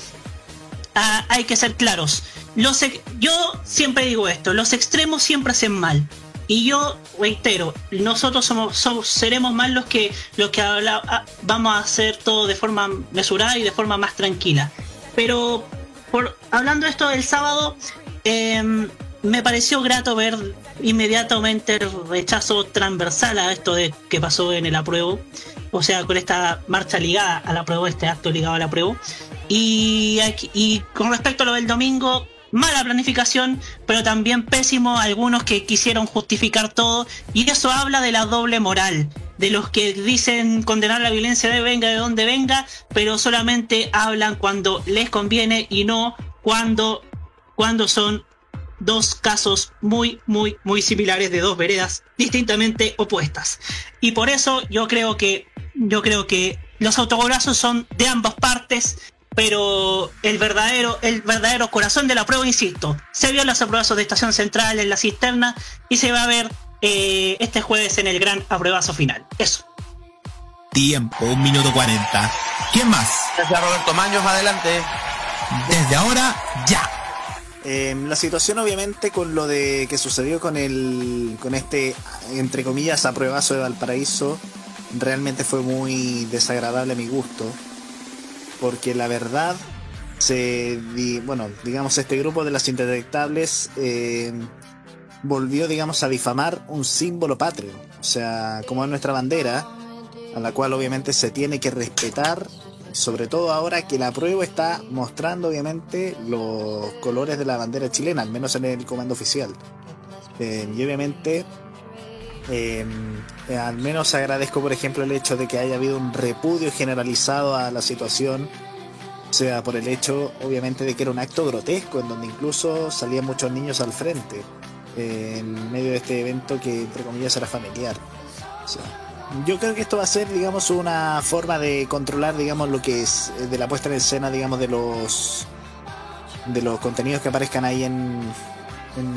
ah, hay que ser claros. Los, yo siempre digo esto, los extremos siempre hacen mal. Y yo reitero, nosotros somos, seremos más los que, los que ah, vamos a hacer todo de forma mesurada y de forma más tranquila. Pero por, hablando de esto del sábado, em, me pareció grato ver inmediatamente el rechazo transversal a esto de que pasó en el apruebo, o sea, con esta marcha ligada al apruebo, este acto ligado al apruebo. Y, aquí- y con respecto a lo del domingo, mala planificación, pero también pésimo algunos que quisieron justificar todo, y eso habla de la doble moral. De los que dicen condenar la violencia de venga de donde venga, pero solamente hablan cuando les conviene y no cuando, cuando son dos casos muy, muy, muy similares de dos veredas distintamente opuestas. Y por eso yo creo que, yo creo que los autogolazos son de ambas partes, pero el verdadero, el verdadero corazón de la prueba, insisto, se vio en los apruebazos de Estación Central, en la cisterna, y se va a ver eh, este jueves en el gran apruebazo final. Eso. Tiempo, un minuto cuarenta. ¿Quién más? Gracias, Roberto Maños, adelante. Desde ahora, ya. Eh, la situación obviamente con lo de que sucedió con el con este entre comillas apruebazo de Valparaíso realmente fue muy desagradable a mi gusto porque la verdad se bueno digamos este grupo de las indetectables eh, volvió digamos a difamar un símbolo patrio o sea como es nuestra bandera a la cual obviamente se tiene que respetar sobre todo ahora que la prueba está mostrando obviamente los colores de la bandera chilena, al menos en el comando oficial. Eh, y obviamente, eh, al menos agradezco por ejemplo el hecho de que haya habido un repudio generalizado a la situación, o sea, por el hecho obviamente de que era un acto grotesco, en donde incluso salían muchos niños al frente, en medio de este evento que entre comillas era familiar. Yo creo que esto va a ser, digamos, una forma de controlar, digamos, lo que es eh, de la puesta en escena, digamos, de los de los contenidos que aparezcan ahí en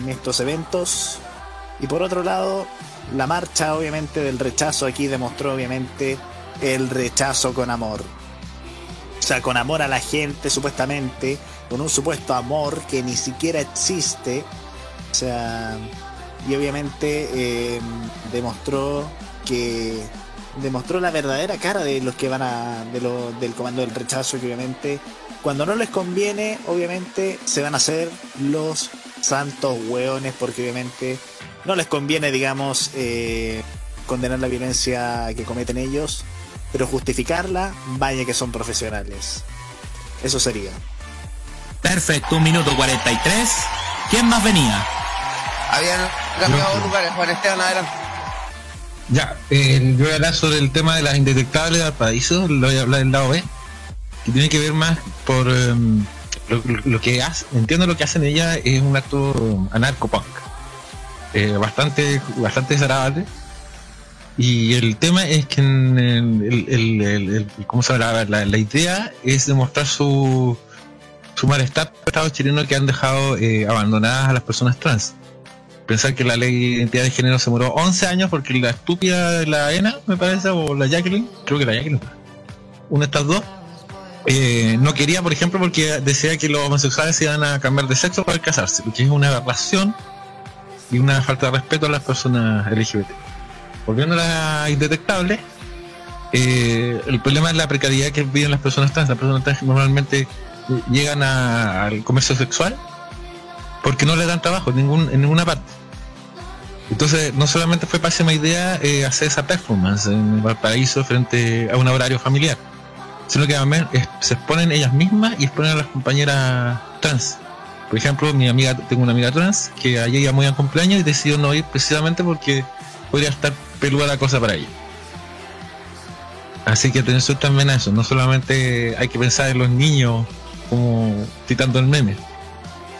estos eventos. Y por otro lado, la marcha, obviamente, del rechazo aquí demostró, obviamente, el rechazo con amor. O sea, con amor a la gente, supuestamente, con un supuesto amor que ni siquiera existe. O sea, y obviamente eh, demostró que demostró la verdadera cara de los que van a de lo- del comando del rechazo que obviamente cuando no les conviene obviamente se van a hacer los santos hueones porque obviamente no les conviene digamos eh, condenar la violencia que cometen ellos pero justificarla vaya que son profesionales eso sería Perfecto, un minuto cuarenta y tres. ¿Quién más venía? Habían cambiado lugares, Juan Esteban, adelante. Ya, eh, yo voy a hablar sobre el tema de las indetectables del paraíso, lo voy a hablar del lado B, que tiene que ver más por em, lo, lo que hace, entiendo lo que hacen ellas es un acto anarcopunk, eh, bastante, bastante desagradable. Y el tema es que en el, el- ¿cómo se llama? La, la idea es demostrar su, su malestar por el Estado chileno que han dejado eh, abandonadas a las personas trans pensar que la ley de identidad de género se demoró 11 años porque la estúpida de la ENA, me parece, o la Jacqueline, creo que la Jacqueline, una de estas dos, eh, no quería, por ejemplo, porque decía que los homosexuales se iban a cambiar de sexo para casarse, lo que es una aberración y una falta de respeto a las personas LGBT. Volviendo a la indetectable, eh, el problema es la precariedad que viven las personas trans. Las personas trans normalmente eh, llegan al comercio sexual porque no le dan trabajo en, ningún, en ninguna parte. Entonces, no solamente fue pésima idea eh, hacer esa performance en Valparaíso frente a un horario familiar, sino que se exponen ellas mismas y exponen a las compañeras trans. Por ejemplo, mi amiga, tengo una amiga trans que ayer iba muy a cumpleaños y decidió no ir precisamente porque podría estar peluda la cosa para ella. Así que atención también a eso, no solamente hay que pensar en los niños como citando el meme,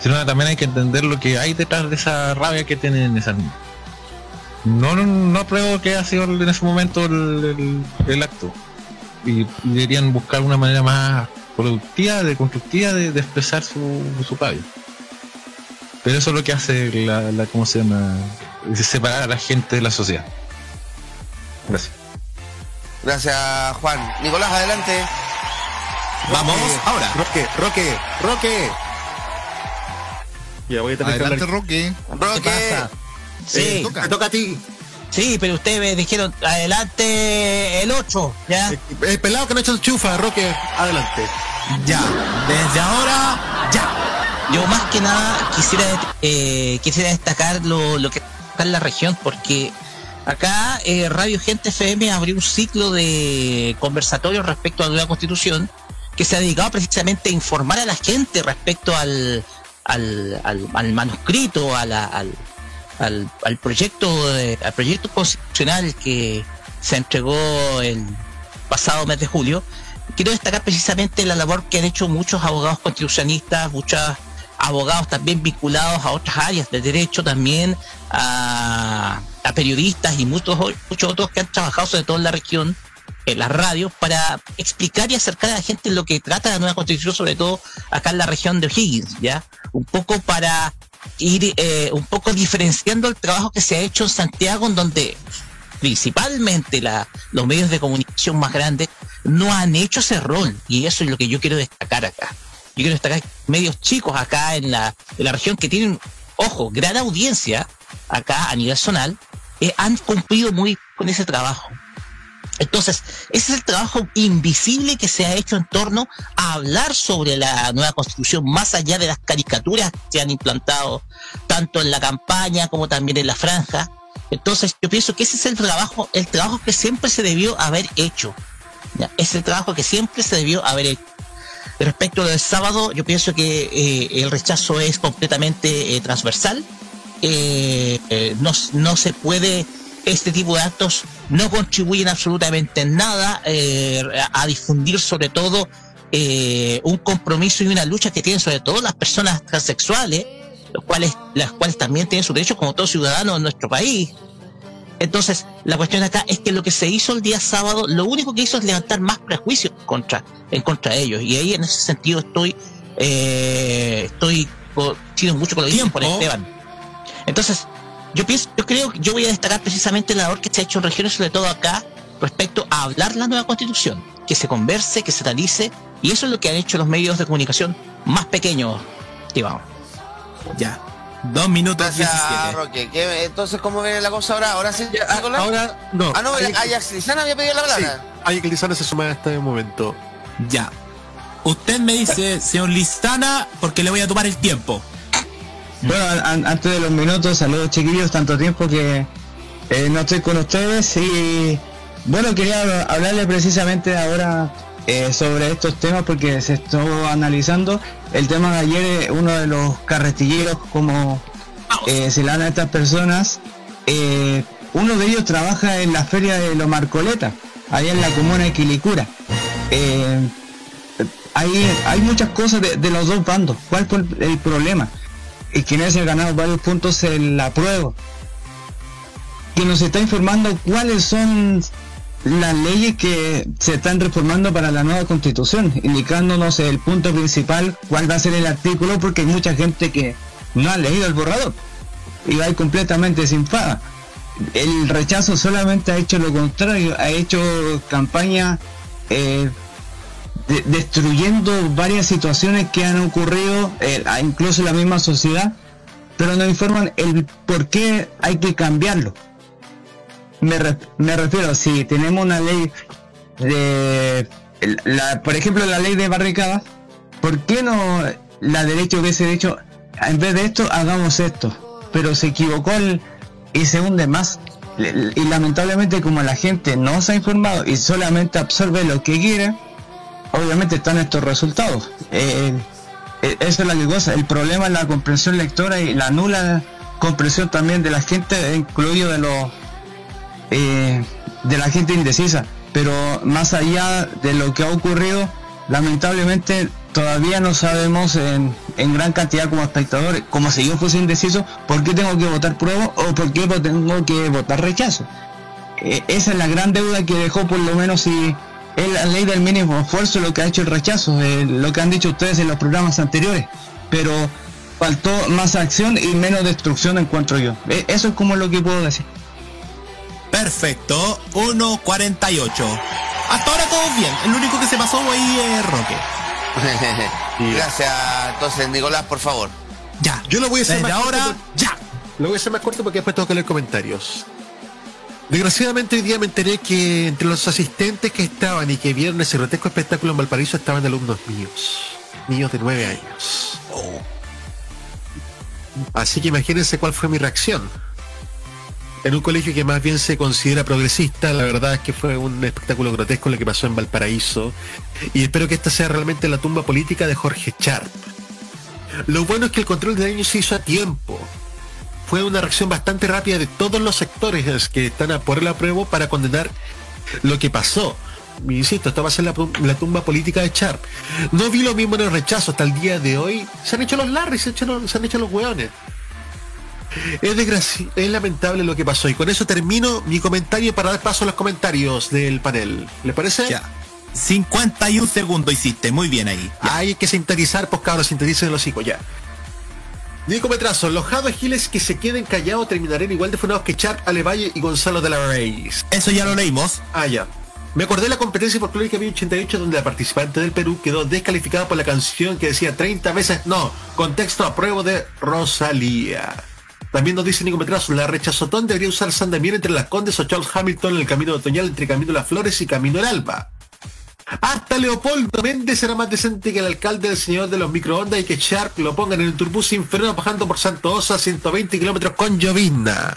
sino también hay que entender lo que hay detrás de esa rabia que tienen esas niñas. No, no, no apruebo que ha sido en ese momento el- el acto. Y, y deberían buscar una manera más productiva, de constructiva de, de expresar su, su rabia. Pero eso es lo que hace la, la ¿cómo se llama? Separar a la gente de la sociedad. Gracias. Gracias, Juan. Nicolás, adelante. Vamos ahora. Roque, Roque, Roque. Ya voy a tener que Adelante, hablar. Roque. Roque. Sí, Eh, toca. Te toca a ti. Sí, pero ustedes me dijeron adelante el 8, ¿ya? Eh, El pelado que no ha hecho chufa, Roque, adelante. Ya, desde ahora, ya. Yo más que nada quisiera eh, quisiera destacar lo, lo que está en la región porque acá eh, Radio Gente FM abrió un ciclo de conversatorios respecto a la nueva constitución que se ha dedicado precisamente a informar a la gente respecto al, al, al, al manuscrito, a la- al, al, al proyecto de- al proyecto constitucional que se entregó el pasado mes de julio. Quiero destacar precisamente la labor que han hecho muchos abogados constitucionalistas, muchos abogados también vinculados a otras áreas de derecho, también a, a periodistas y muchos, muchos otros que han trabajado sobre todo en la región, en las radios, para explicar y acercar a la gente lo que trata la nueva constitución, sobre todo acá en la región de O'Higgins, ¿ya? Un poco para ir eh, un poco diferenciando el trabajo que se ha hecho en Santiago, en donde principalmente la, los medios de comunicación más grandes no han hecho ese rol y eso es lo que yo quiero destacar acá. Yo quiero destacar medios chicos acá en la, en la región que tienen, ojo, gran audiencia acá a nivel zonal, eh, han cumplido muy con ese trabajo. Entonces, ese es el trabajo invisible que se ha hecho en torno a hablar sobre la nueva constitución, más allá de las caricaturas que han implantado, tanto en la campaña como también en la franja. Entonces, yo pienso que ese es el trabajo, el trabajo que siempre se debió haber hecho. ¿ya? Es el trabajo que siempre se debió haber hecho. Respecto del sábado, yo pienso que eh, el rechazo es completamente eh, transversal. Eh, eh, no, no se puede, este tipo de actos no contribuyen absolutamente en nada eh, a, difundir sobre todo eh, un compromiso y una lucha que tienen sobre todo las personas transexuales, los cuales, las cuales también tienen sus derechos como todo ciudadano en nuestro país. Entonces, la cuestión acá es que lo que se hizo el día sábado, lo único que hizo es levantar más prejuicios contra, en contra de ellos. Y ahí en ese sentido estoy, eh, estoy coincido mucho con lo por Esteban. Entonces, yo pienso, yo creo que yo voy a destacar precisamente la labor que se ha hecho en regiones, sobre todo acá, respecto a hablar la nueva constitución, que se converse, que se analice, y eso es lo que han hecho los medios de comunicación más pequeños, digamos. Ya. Dos minutos Gracias, 17. Roque. ¿Qué- entonces, ¿cómo viene la cosa ahora? ¿Ahora sí, Nicolás? Ahora, no. Ah, no, Ajax Lizana había pedido la Sí, palabra. hay que Lizana se suma a este momento. Ya. Usted me dice, señor Listana, porque le voy a tomar el tiempo. Bueno, an- antes de los minutos, saludos chiquillos, tanto tiempo que eh, no estoy con ustedes y bueno, quería hablarle precisamente ahora eh, sobre estos temas porque se estuvo analizando el tema de ayer, eh, uno de los carretilleros como eh, se le dan a estas personas. Eh, uno de ellos trabaja en la feria de los Marcoleta, allá en la comuna de Quilicura. Hay, hay muchas cosas de, los dos bandos. ¿Cuál fue el problema? Es que se ha ganado varios puntos en la prueba. Que nos está informando cuáles son las leyes que se están reformando para la nueva constitución, indicándonos el punto principal, cuál va a ser el artículo, porque hay mucha gente que no ha leído el borrador y va completamente sin paga. El rechazo solamente ha hecho lo contrario, ha hecho campaña eh, de- destruyendo varias situaciones que han ocurrido, eh, incluso en la misma sociedad, pero no informan el por qué hay que cambiarlo. Me, re- me refiero, si tenemos una ley de, la, por ejemplo, la ley de barricadas, ¿por qué no la derecha hubiese dicho, en vez de esto, hagamos esto? Pero se equivocó y se hunde más. Y lamentablemente como la gente no se ha informado y solamente absorbe lo que quiere, obviamente están estos resultados. Eh, eh, eso es la que cosa. El problema es la comprensión lectora y la nula comprensión también de la gente, incluido de los eh, de la gente indecisa. Pero más allá de lo que ha ocurrido, lamentablemente todavía no sabemos en, gran cantidad como espectadores, como si yo fuese indeciso, por qué tengo que votar prueba o por qué tengo que votar rechazo. Eh, esa es la gran deuda que dejó por lo menos si es la ley del mínimo esfuerzo lo que ha hecho el rechazo, eh, lo que han dicho ustedes en los programas anteriores. Pero faltó más acción y menos destrucción encuentro yo. Eh, eso es como lo que puedo decir. Perfecto, 1.48. Hasta ahora todo bien. El único que se pasó ahí es Roque. Gracias, entonces, Nicolás, por favor. Ya. Yo lo voy a hacer Desde más ahora, corto ya. Lo voy a hacer más corto porque después tengo que leer comentarios. Desgraciadamente hoy día me enteré que entre los asistentes que estaban y que vieron ese grotesco espectáculo en Valparaíso estaban alumnos míos. Niños de nueve años. Así que imagínense cuál fue mi reacción. En un colegio que más bien se considera progresista, la verdad es que fue un espectáculo grotesco lo que pasó en Valparaíso. Y espero que esta sea realmente la tumba política de Jorge Sharp. Lo bueno es que el control de daño se hizo a tiempo. Fue una reacción bastante rápida de todos los sectores que están a por el apruebo para condenar lo que pasó. Insisto, esto va a ser la, la tumba política de Sharp. No vi lo mismo en el rechazo hasta el día de hoy. Se han hecho los Larry, se han hecho los, se han hecho los hueones. Es, es lamentable lo que pasó y con eso termino mi comentario para dar paso a los comentarios del panel. ¿Le parece? Ya. 51 segundos hiciste, muy bien ahí. Hay que sintetizar, pues cabros, sinteticen los hijos, ya. Nico Metrazo, los Jado Giles que se queden callados terminarán igual de funados que Sharp, Alevalle y Gonzalo de la Reyes. Eso ya lo leímos. Ah, ya. Me acordé de la competencia folclórica 88 donde la participante del Perú quedó descalificada por la canción que decía 30 veces no, contexto a prueba de Rosalía. También nos dice Nico Metrazo, la rechazotón debería usar San Damián entre las Condes o Charles Hamilton en el camino otoñal entre Camino de las Flores y Camino del Alba. Hasta Leopoldo Méndez era más decente que el alcalde del señor de los microondas y que Sharp lo pongan en el turbús sin bajando por Santo Osa a 120 kilómetros con llovizna.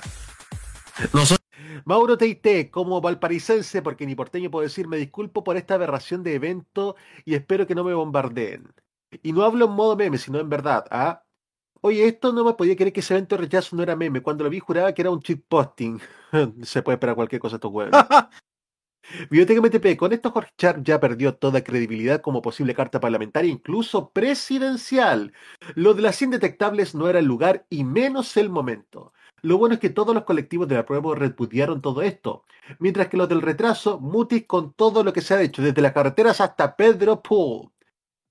Mauro Teité, como valparicense, porque ni porteño puedo decir, me disculpo por esta aberración de evento y espero que no me bombardeen. Y no hablo en modo meme, sino en verdad, ¿ah? Oye, esto no me podía creer que ese evento de rechazo no era meme. Cuando lo vi juraba que era un cheat posting. Se puede esperar cualquier cosa estos huevos. Biblioteca MTP, con esto Jorge Sharp ya perdió toda credibilidad como posible carta parlamentaria, incluso presidencial. Lo de las indetectables no era el lugar y menos el momento. Lo bueno es que todos los colectivos de la prueba repudiaron todo esto, mientras que los del retraso, mutis con todo lo que se ha hecho, desde las carreteras hasta Pedro Pool.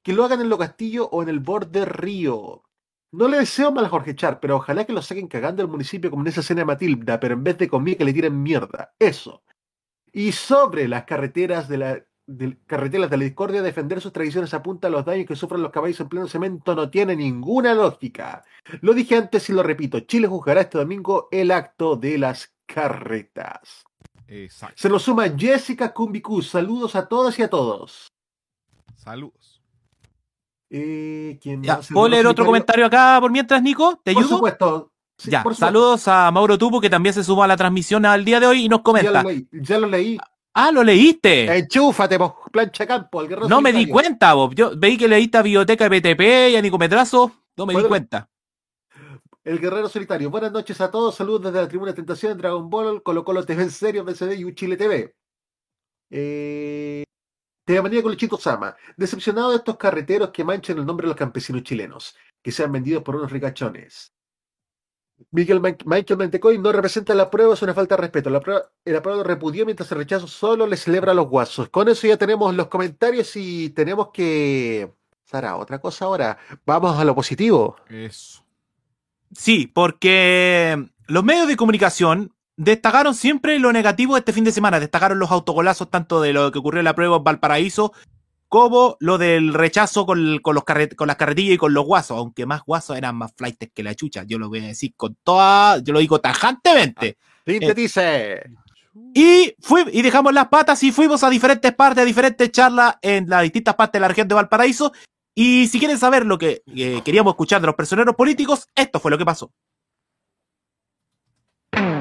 Que lo hagan en Lo Castillo o en el borde río. No le deseo mal a Jorge Char, pero ojalá que lo saquen cagando el municipio como en esa escena de Matilda, pero en vez de conmigo que le tiren mierda. Eso. Y sobre las carreteras de la de, carreteras de la discordia, defender sus tradiciones apunta a los daños que sufren los caballos en pleno cemento no tiene ninguna lógica. Lo dije antes y lo repito, Chile juzgará este domingo el acto de las carretas. Exacto. Se nos suma Jessica Cumbicú. Saludos a todas y a todos. Saludos. Eh, ¿quién Ya, más? ¿Puedo leer otro comentario acá por mientras, Nico? ¿Te Por ayudo? supuesto. Sí, ya, saludos a Mauro Tupo, que también se sumó a la transmisión al día de hoy y nos Ya comenta. lo leí. Ya lo leí. Ah, ¿lo leíste? Enchúfate, vos, plancha campo, el guerrero no me di cuenta, Bob. Yo veí que leíste a Biblioteca BTP y a Nico Metrazo. No me di cuenta. El Guerrero Solitario. Buenas noches a todos. Saludos desde la Tribuna de Tentación, Dragon Ball, Colo Colo TV en serio, BCD y Chile TV. Eh... TV Manía con Luchito Sama. Decepcionado de estos carreteros que manchan el nombre de los campesinos chilenos, que sean vendidos por unos ricachones. Man- Michael Mantecoy no representa la prueba, es una falta de respeto. La prueba, el apruebo repudió mientras el rechazo solo le celebra a los guasos. Con eso ya tenemos los comentarios y tenemos que. Sara, otra cosa ahora. Vamos a lo positivo. Eso. Sí, porque los medios de comunicación destacaron siempre lo negativo este fin de semana. Destacaron los autogolazos tanto de lo que ocurrió en la prueba en Valparaíso como lo del rechazo con, con los carret- con las carretillas y con los guasos. Aunque más guasos eran más flightes que la chucha. Yo lo voy a decir con toda. Yo lo digo tajantemente. Sintetice. Y, fui, y dejamos las patas y fuimos a diferentes partes, a diferentes charlas en las distintas partes de la región de Valparaíso. Y si quieren saber lo que eh, queríamos escuchar de los personeros políticos, esto fue lo que pasó.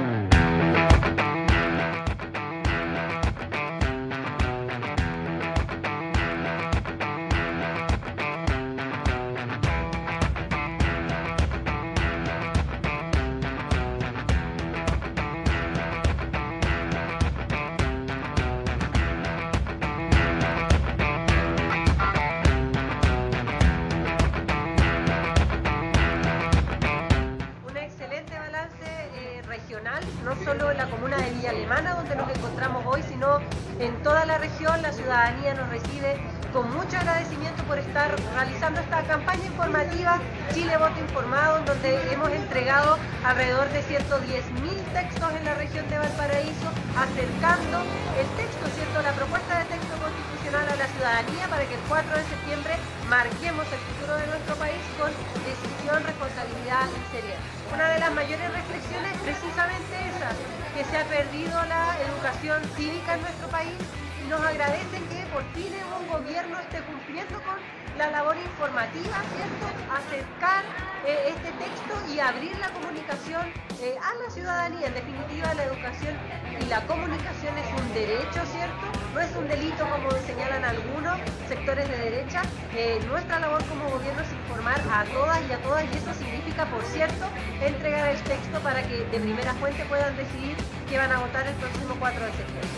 en toda la región. La ciudadanía nos recibe con mucho agradecimiento por estar realizando esta campaña informativa Chile Voto Informado, en donde hemos entregado alrededor de 110.000 textos en la región de Valparaíso, acercando el texto, ¿cierto? La propuesta de texto constitucional a la ciudadanía para que el 4 de septiembre marquemos el futuro de nuestro país con decisión, responsabilidad y seriedad. Una de las mayores reflexiones es precisamente esa, que se ha perdido la educación cívica en nuestro país y nos agradecen que por fin un gobierno esté cumpliendo con la labor informativa, ¿cierto? Acercar eh, este texto y abrir la comunicación eh, a la ciudadanía. En definitiva, la educación y la comunicación es un derecho, ¿cierto? No es un delito como señalan algunos sectores de derecha. Eh, nuestra labor como gobierno es informar a todas y a todas y eso significa, por cierto, entregar el texto para que de primera fuente puedan decidir que van a votar el próximo 4 de septiembre.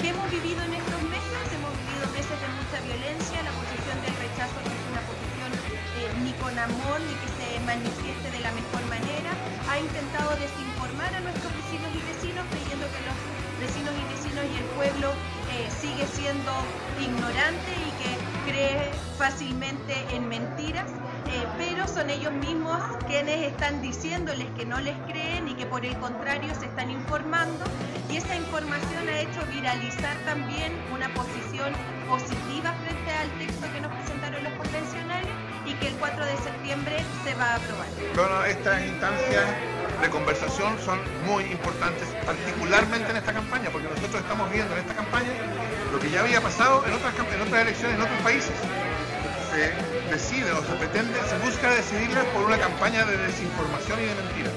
¿Qué hemos vivido en estos meses? Hemos vivido meses de mucha violencia, con amor ni que se manifieste de la mejor manera. Ha intentado desinformar a nuestros vecinos y vecinos creyendo que los vecinos y vecinos y el pueblo eh, sigue siendo ignorante y que cree fácilmente en mentiras, eh, pero son ellos mismos quienes están diciéndoles que no les creen y que por el contrario se están informando y esa información ha hecho viralizar también una posición positiva frente al texto que nos que el 4 de septiembre se va a aprobar. Bueno, estas instancias de conversación son muy importantes, particularmente en esta campaña, porque nosotros estamos viendo en esta campaña lo que ya había pasado en otras, elecciones en otros países. Se decide o se pretende, se busca decidirlas por una campaña de desinformación y de mentira.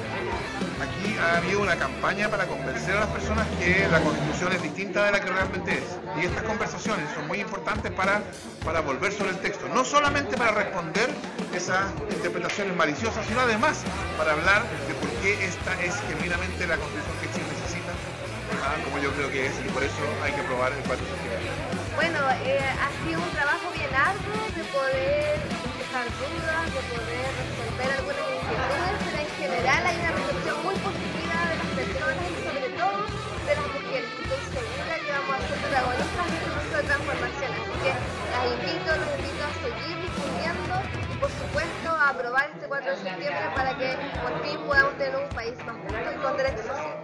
Aquí ha habido una campaña para convencer a las personas que la constitución es distinta de la que realmente es. Y estas conversaciones son muy importantes para, para volver sobre el texto. No solamente para responder esas interpretaciones maliciosas, sino además para hablar de por qué esta es genuinamente la constitución que Chile necesita, ah, como yo creo que es, y por eso hay que aprobar el 4 de septiembre. Bueno, eh, ha sido un trabajo bien arduo de poder despejar dudas, de poder resolver algunas inquietudes, pero en general hay una positiva de las personas y sobre todo de las mujeres. Estoy segura que vamos a ser protagonistas de de transformación. Así que las invito, los invito a seguir difundiendo y por supuesto a aprobar este 4 de septiembre para que por fin podamos tener un país más justo y con derechos sociales.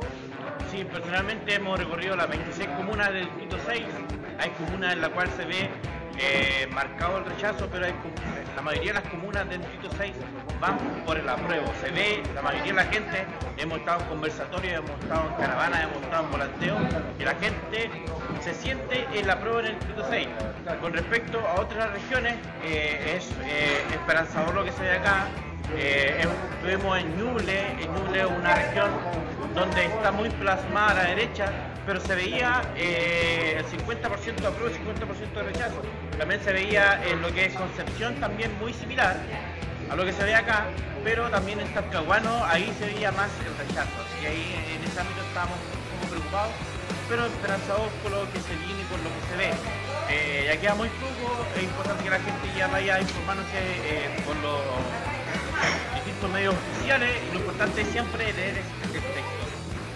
Sí, personalmente hemos recorrido las 26 comunas del distrito 6. Hay comunas en las cuales se ve eh, marcado el rechazo, pero la mayoría de las comunas del distrito 6 van por el apruebo. Se ve, la mayoría de la gente, hemos estado en conversatorios, hemos estado en caravanas, hemos estado en volanteo, y la gente se siente el apruebo en el distrito 6. Con respecto a otras regiones, eh, es eh, esperanzador lo que se ve acá. Estuvimos en Ñuble, en una región donde está muy plasmada la derecha, pero se veía eh, el 50% de apruebo y 50% de rechazo. También se veía en lo que es Concepción también muy similar. a lo que se ve acá, pero también en Talcahuano ahí se veía más el rechazo, así que ahí en ese ámbito estábamos un poco preocupados, pero esperanzados con lo que se viene y con lo que se ve. Eh, ya queda muy poco, es importante que la gente ya vaya informándose eh, con los distintos medios oficiales y lo importante es siempre leer el texto.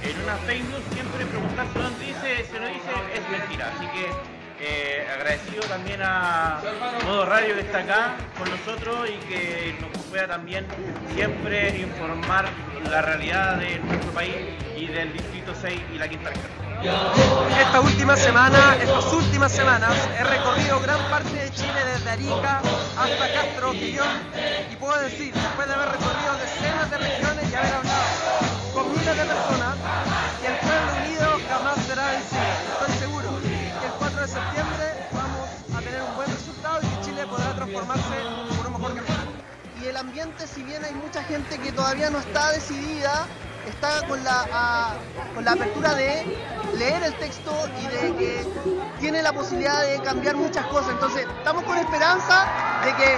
En una Facebook siempre preguntarse dónde dice, si no dice, es mentira. Así que eh, agradecido también a Modo Radio que está acá con nosotros y que nos pueda también siempre informar la realidad de nuestro país y del Distrito 6 y la Quinta Región. Esta última semana, estas últimas semanas, he recorrido gran parte de Chile desde Arica hasta Castro, Quillón, y puedo decir, después de haber recorrido decenas de regiones y haber hablado con miles de personas, ambiente, si bien hay mucha gente que todavía no está decidida, está con la, con la apertura de leer el texto y de que tiene la posibilidad de cambiar muchas cosas. Entonces, estamos con esperanza de que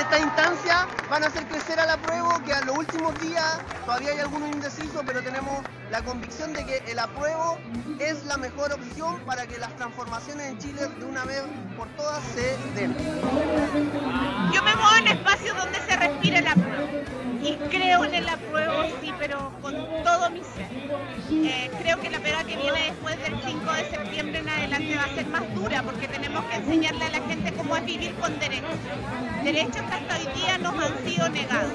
estas instancias van a hacer crecer al apruebo, que a los últimos días todavía hay algunos indecisos, pero tenemos la convicción de que el apruebo es la mejor opción para que las transformaciones en Chile de una vez por todas se den. Yo me muevo en espacios donde se respira apruebo. Y creo en el apruebo, sí, pero con todo mi ser. Eh, creo que la pega que viene después del 5 de septiembre en adelante va a ser más dura porque tenemos que enseñarle a la gente cómo es vivir con derechos. Derechos que hasta hoy día nos han sido negados.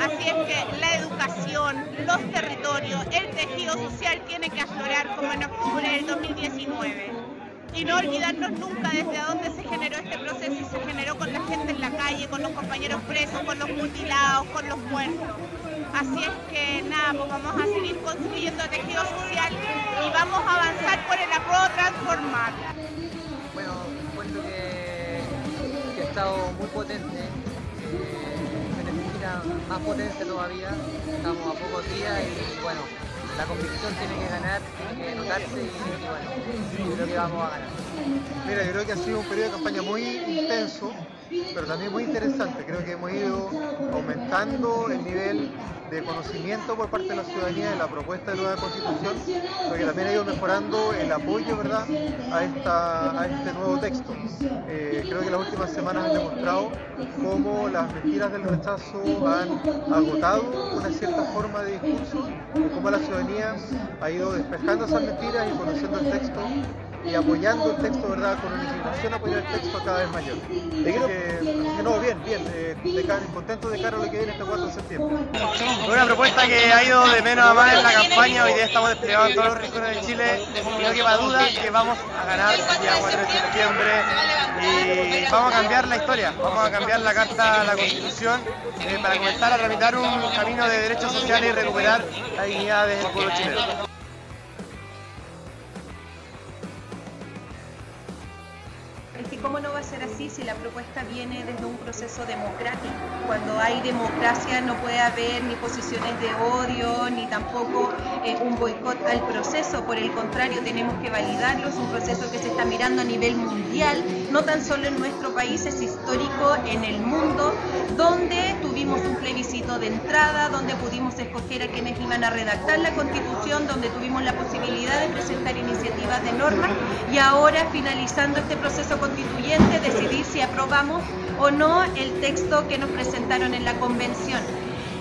Así es que la educación, los territorios, el tejido social tiene que aflorar como en octubre del 2019 y no olvidarnos nunca desde dónde se generó este proceso y se generó con la gente en la calle, con los compañeros presos, con los mutilados, con los muertos. Así es que nada, pues vamos a seguir construyendo tejido social y vamos a avanzar por el apruebo transformar. Bueno, encuentro que, que ha estado muy potente. eh, se necesita más potencia todavía. Estamos a pocos días la convicción tiene que ganar, tiene que notarse y, bueno, creo que vamos a ganar. Mira, creo que ha sido un periodo de campaña muy intenso, pero también muy interesante. Creo que hemos ido aumentando el nivel de conocimiento por parte de la ciudadanía de la propuesta de nueva constitución, pero que también ha ido mejorando el apoyo ¿verdad? A, esta, a este nuevo texto. Eh, creo que las últimas semanas han demostrado cómo las mentiras del rechazo han agotado una cierta forma de discurso, y cómo la ciudadanía ha ido despejando esas mentiras y conociendo el texto y apoyando el texto, ¿verdad? Con una inclinación a apoyar el texto cada vez mayor. Así que, no, bien, bien, eh, de contento de cara a lo que viene este 4 de septiembre. Una propuesta que ha ido de menos a más en la campaña, hoy día estamos desplegados en todos los rincones de Chile y no quepa duda que vamos a ganar el día 4 de septiembre y vamos a cambiar la historia, vamos a cambiar la carta, la constitución eh, para comenzar a tramitar un camino de derechos sociales y recuperar la dignidad del pueblo chileno. Cómo no va a ser así si la propuesta viene desde un proceso democrático. Cuando hay democracia no puede haber ni posiciones de odio, ni tampoco eh, un boicot al proceso. Por el contrario, tenemos que validarlo. Es un proceso que se está mirando a nivel mundial, no tan solo en nuestro país, es histórico en el mundo, donde tuvimos un plebiscito de entrada, donde pudimos escoger a quienes iban a redactar la constitución, donde tuvimos la posibilidad de presentar iniciativas de norma y ahora finalizando este proceso decidir si aprobamos o no el texto que nos presentaron en la convención.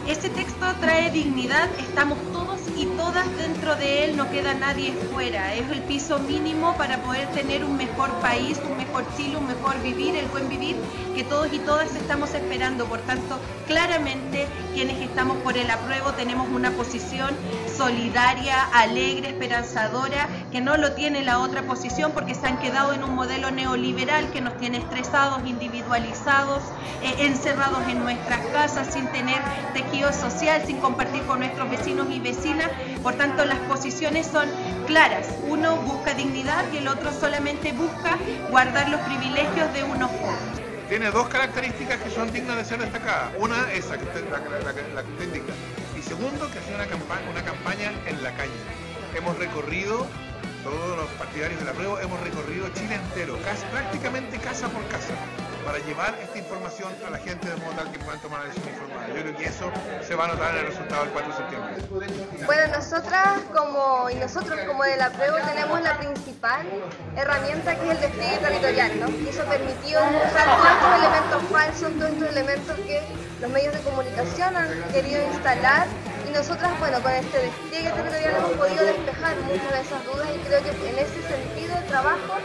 Ese texto trae dignidad, estamos todos y todas dentro de él, no queda nadie fuera. Es el piso mínimo para poder tener un mejor país, un mejor Chile, un mejor vivir, el buen vivir que todos y todas estamos esperando. Por tanto, claramente quienes estamos por el apruebo tenemos una posición solidaria, alegre, esperanzadora, que no lo tiene la otra posición porque se han quedado en un modelo neoliberal que nos tiene estresados, individualizados, eh, encerrados en nuestras casas, sin tener tejido social, sin compartir con nuestros vecinos y vecinas. Por tanto, las posiciones son claras. Uno busca dignidad y el otro solamente busca guardar los privilegios de unos pocos. Tiene dos características que son dignas de ser destacadas. Una, esa que usted, la, la- la- la que usted indica. Y segundo, que ha sido una campaña, en la calle. Hemos recorrido, todos los partidarios de la prueba, hemos recorrido Chile entero, casi, prácticamente casa por casa. Para llevar esta información a la gente de modo tal que puedan tomar la decisión. Yo creo que eso se va a notar en el resultado del 4 de septiembre. Bueno, nosotras como y nosotros como de la prueba tenemos la principal herramienta que es el despliegue territorial, ¿no? Y eso permitió usar todos estos elementos falsos, todos estos elementos que los medios de comunicación han querido instalar y nosotras, bueno, con este despliegue territorial hemos podido despejar muchas de esas dudas y creo que en ese sentido el trabajo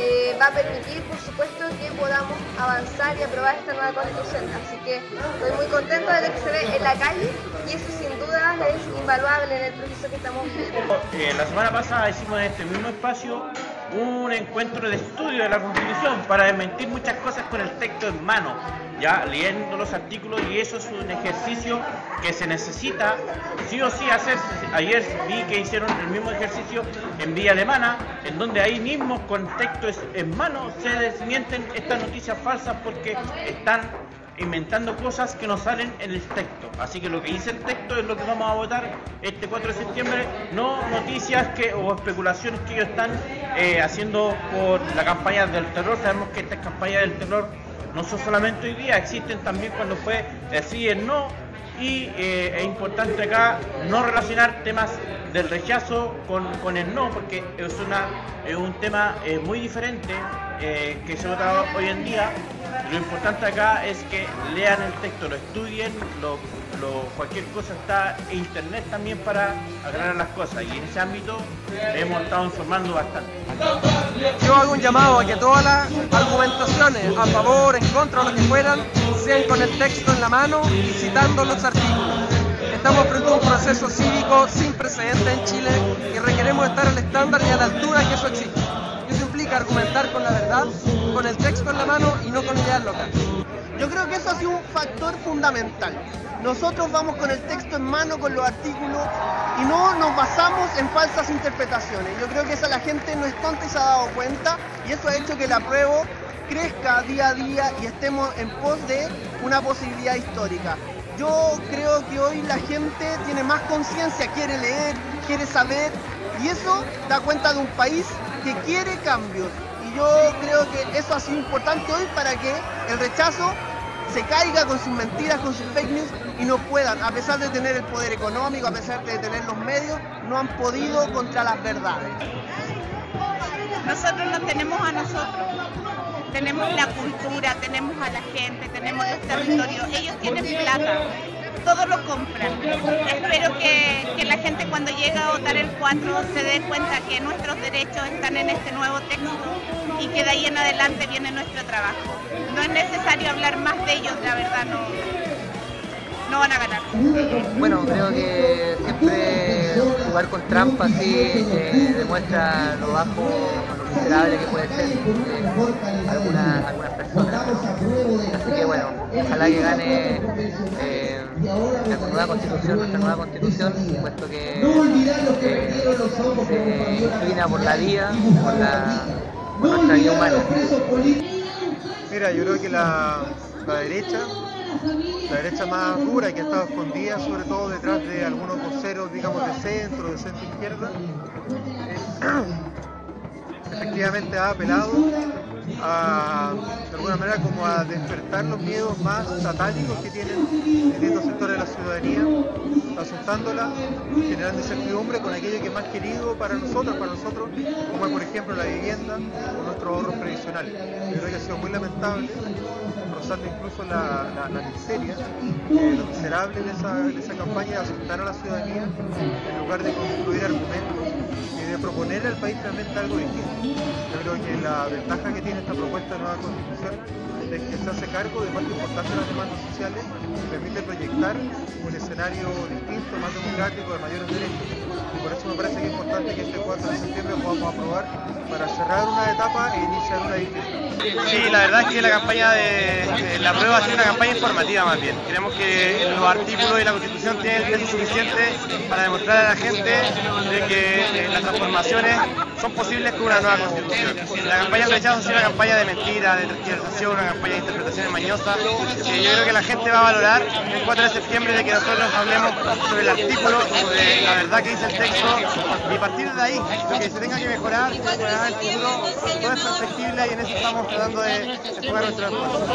eh, va a permitir, por supuesto, que podamos avanzar y aprobar esta nueva constitución. Así que estoy muy contenta de lo que se ve en la calle y eso sin duda es invaluable en el proceso que estamos viviendo. Eh, la semana pasada hicimos en este mismo espacio un encuentro de estudio de la Constitución para desmentir muchas cosas con el texto en mano, ya leyendo los artículos y eso es un ejercicio que se necesita sí o sí hacer. Ayer vi que hicieron el mismo ejercicio en vía alemana, en donde ahí mismo con textos en mano se desmienten estas noticias falsas porque están inventando cosas que no salen en el texto. Así que lo que dice el texto es lo que vamos a votar este 4 de septiembre, no noticias que o especulaciones que ellos están eh, haciendo por la campaña del terror. Sabemos que estas campañas del terror no son solamente hoy día, existen también cuando fue el no. Y eh, es importante acá no relacionar temas del rechazo con, con el no, porque es, una, es un tema eh, muy diferente eh, que se vota hoy en día. Lo importante acá es que lean el texto, lo estudien, lo, cualquier cosa está en internet también para aclarar las cosas. Y en ese ámbito hemos estado informando bastante. Yo hago un llamado a que todas las argumentaciones a favor, en contra o lo que fueran, sean con el texto en la mano y citando los artículos. Estamos frente a un proceso cívico sin precedentes en Chile y requeremos estar al estándar y a la altura que eso exige. Y eso implica argumentar con la verdad, con el texto en la mano y no con ideas locales. Yo creo que eso ha sido un factor fundamental. Nosotros vamos con el texto en mano, con los artículos, y no nos basamos en falsas interpretaciones. Yo creo que eso la gente no es tonta y se ha dado cuenta, y eso ha hecho que la prueba crezca día a día y estemos en pos de una posibilidad histórica. Yo creo que hoy la gente tiene más conciencia, quiere leer, quiere saber, y eso da cuenta de un país que quiere cambios. Yo creo que eso ha sido importante hoy para que el rechazo se caiga con sus mentiras, con sus fake news y no puedan, a pesar de tener el poder económico, a pesar de tener los medios, no han podido contra las verdades. Nosotros nos tenemos a nosotros. Tenemos la cultura, tenemos a la gente, tenemos los territorios. Ellos tienen plata, todo lo compran. Espero que, que la gente cuando llega a votar el 4 se dé cuenta que nuestros derechos están en este nuevo texto y que de ahí en adelante viene nuestro trabajo. No es necesario hablar más de ellos, la verdad no, no van a ganar. Bueno, creo que siempre jugar con trampa así eh, demuestra lo bajo, miserable que puede ser eh, algunas, algunas personas. Así que bueno, ojalá que gane eh, la nueva constitución, nuestra nueva constitución, puesto que eh, se inclina por la vida, por, la, nuestra vida humana. Mira, yo creo que la, la derecha, la derecha más dura que ha estado escondida, sobre todo detrás de algunos voceros, digamos, de centro, de centro izquierda, efectivamente ha apelado a, de alguna manera, como a despertar los miedos más satánicos que tienen distintos sectores de la ciudadanía, asustándola, generando incertidumbre con aquello que es más querido para nosotros, para nosotros, como por ejemplo la vivienda o nuestros ahorros previsionales. Yo creo que ha sido muy lamentable, rozando incluso la miseria, eh, lo miserable de esa, de esa campaña de asustar a la ciudadanía en lugar de construir argumentos y de proponer al país realmente algo distinto. Yo creo que la ventaja que tiene esta propuesta de nueva constitución es que se hace cargo de parte importante de las demandas sociales y permite proyectar un escenario distinto, más democrático, de mayores derechos. Y por eso me parece que es importante que este 4 de septiembre podamos aprobar para cerrar una etapa e iniciar una distinta. Sí, la verdad es que la campaña de, la prueba ha sido una campaña informativa más bien. Creemos que los artículos de la Constitución tienen el peso suficiente para demostrar a la gente de que eh, la transformaciones son posibles con una nueva constitución. La campaña del rechazo es una campaña de mentira, de tergiversación, una campaña de interpretaciones mañosas, yo creo que la gente va a valorar el 4 de septiembre de que nosotros hablemos sobre el artículo, sobre la verdad que dice el texto, y partir de ahí, lo que se tenga que mejorar, mejorará en el futuro, todo es perfectible y en eso estamos tratando de enfocar nuestro esfuerzo.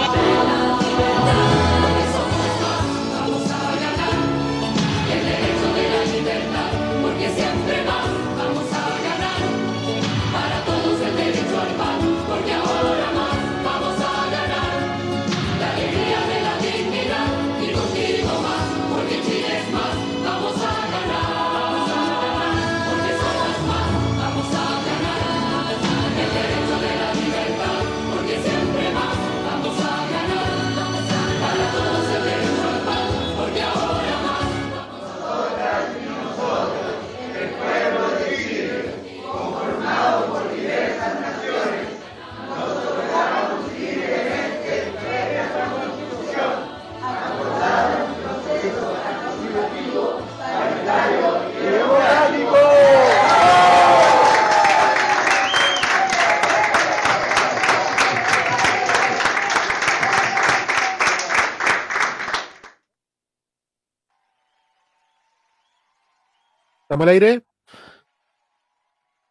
¿Estamos al aire?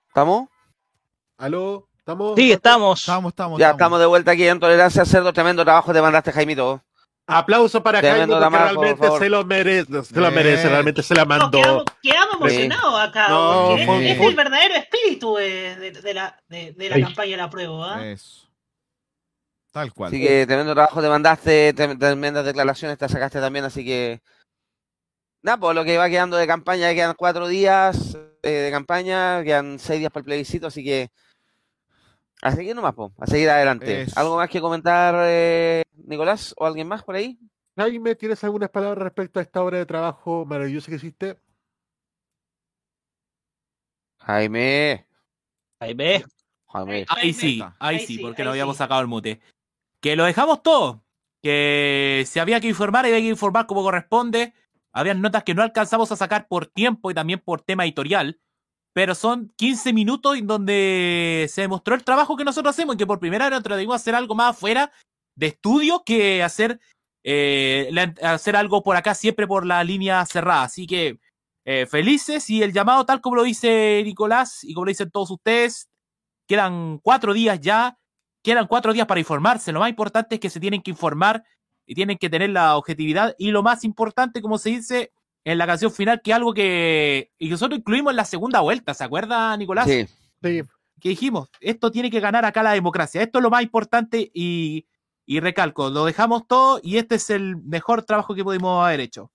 ¿Estamos? ¿Aló? ¿Estamos? Sí, estamos. Estamos, estamos. Ya estamos de vuelta aquí en Tolerancia Cerdo. Tremendo trabajo te mandaste, Jaimito. Aplauso para Tremendo Jaime porque por realmente se lo merece, se lo merece, realmente se la mandó. Quedamos, quedamos Sí. emocionados acá. No, es el verdadero espíritu de, de- de la, de, de la Ay. campaña de la prueba. ¿ah? Eso. Tal cual. Así que tremendo trabajo te mandaste, trem- tremendas declaraciones te sacaste también, así que. Nada, pues lo que va quedando de campaña, quedan cuatro días eh, de campaña, quedan seis días para el plebiscito, así que. A seguir nomás, po, a seguir adelante. ¿Algo más que comentar, eh, Nicolás? ¿O alguien más por ahí? Jaime, ¿tienes algunas palabras respecto a esta obra de trabajo maravillosa que hiciste? Jaime. Jaime. Jaime. Ahí sí, ahí sí, porque lo habíamos sacado el mute. Que lo dejamos todo. Que si había que informar, había que informar como corresponde. Habían notas que no alcanzamos a sacar por tiempo y también por tema editorial. Pero son 15 minutos en donde se demostró el trabajo que nosotros hacemos que por primera vez nos atrevimos a hacer algo más afuera de estudio que hacer, eh, hacer algo por acá siempre por la línea cerrada. Así que eh, felices y el llamado tal como lo dice Nicolás y como lo dicen todos ustedes, quedan cuatro días ya, quedan cuatro días para informarse. Lo más importante es que se tienen que informar y tienen que tener la objetividad. Y lo más importante, como se dice en la canción final, que algo que, y que nosotros incluimos en la segunda vuelta, ¿se acuerda, Nicolás? Sí. Sí. Que dijimos, esto tiene que ganar acá la democracia. Esto es lo más importante y, y recalco, lo dejamos todo y este es el mejor trabajo que pudimos haber hecho.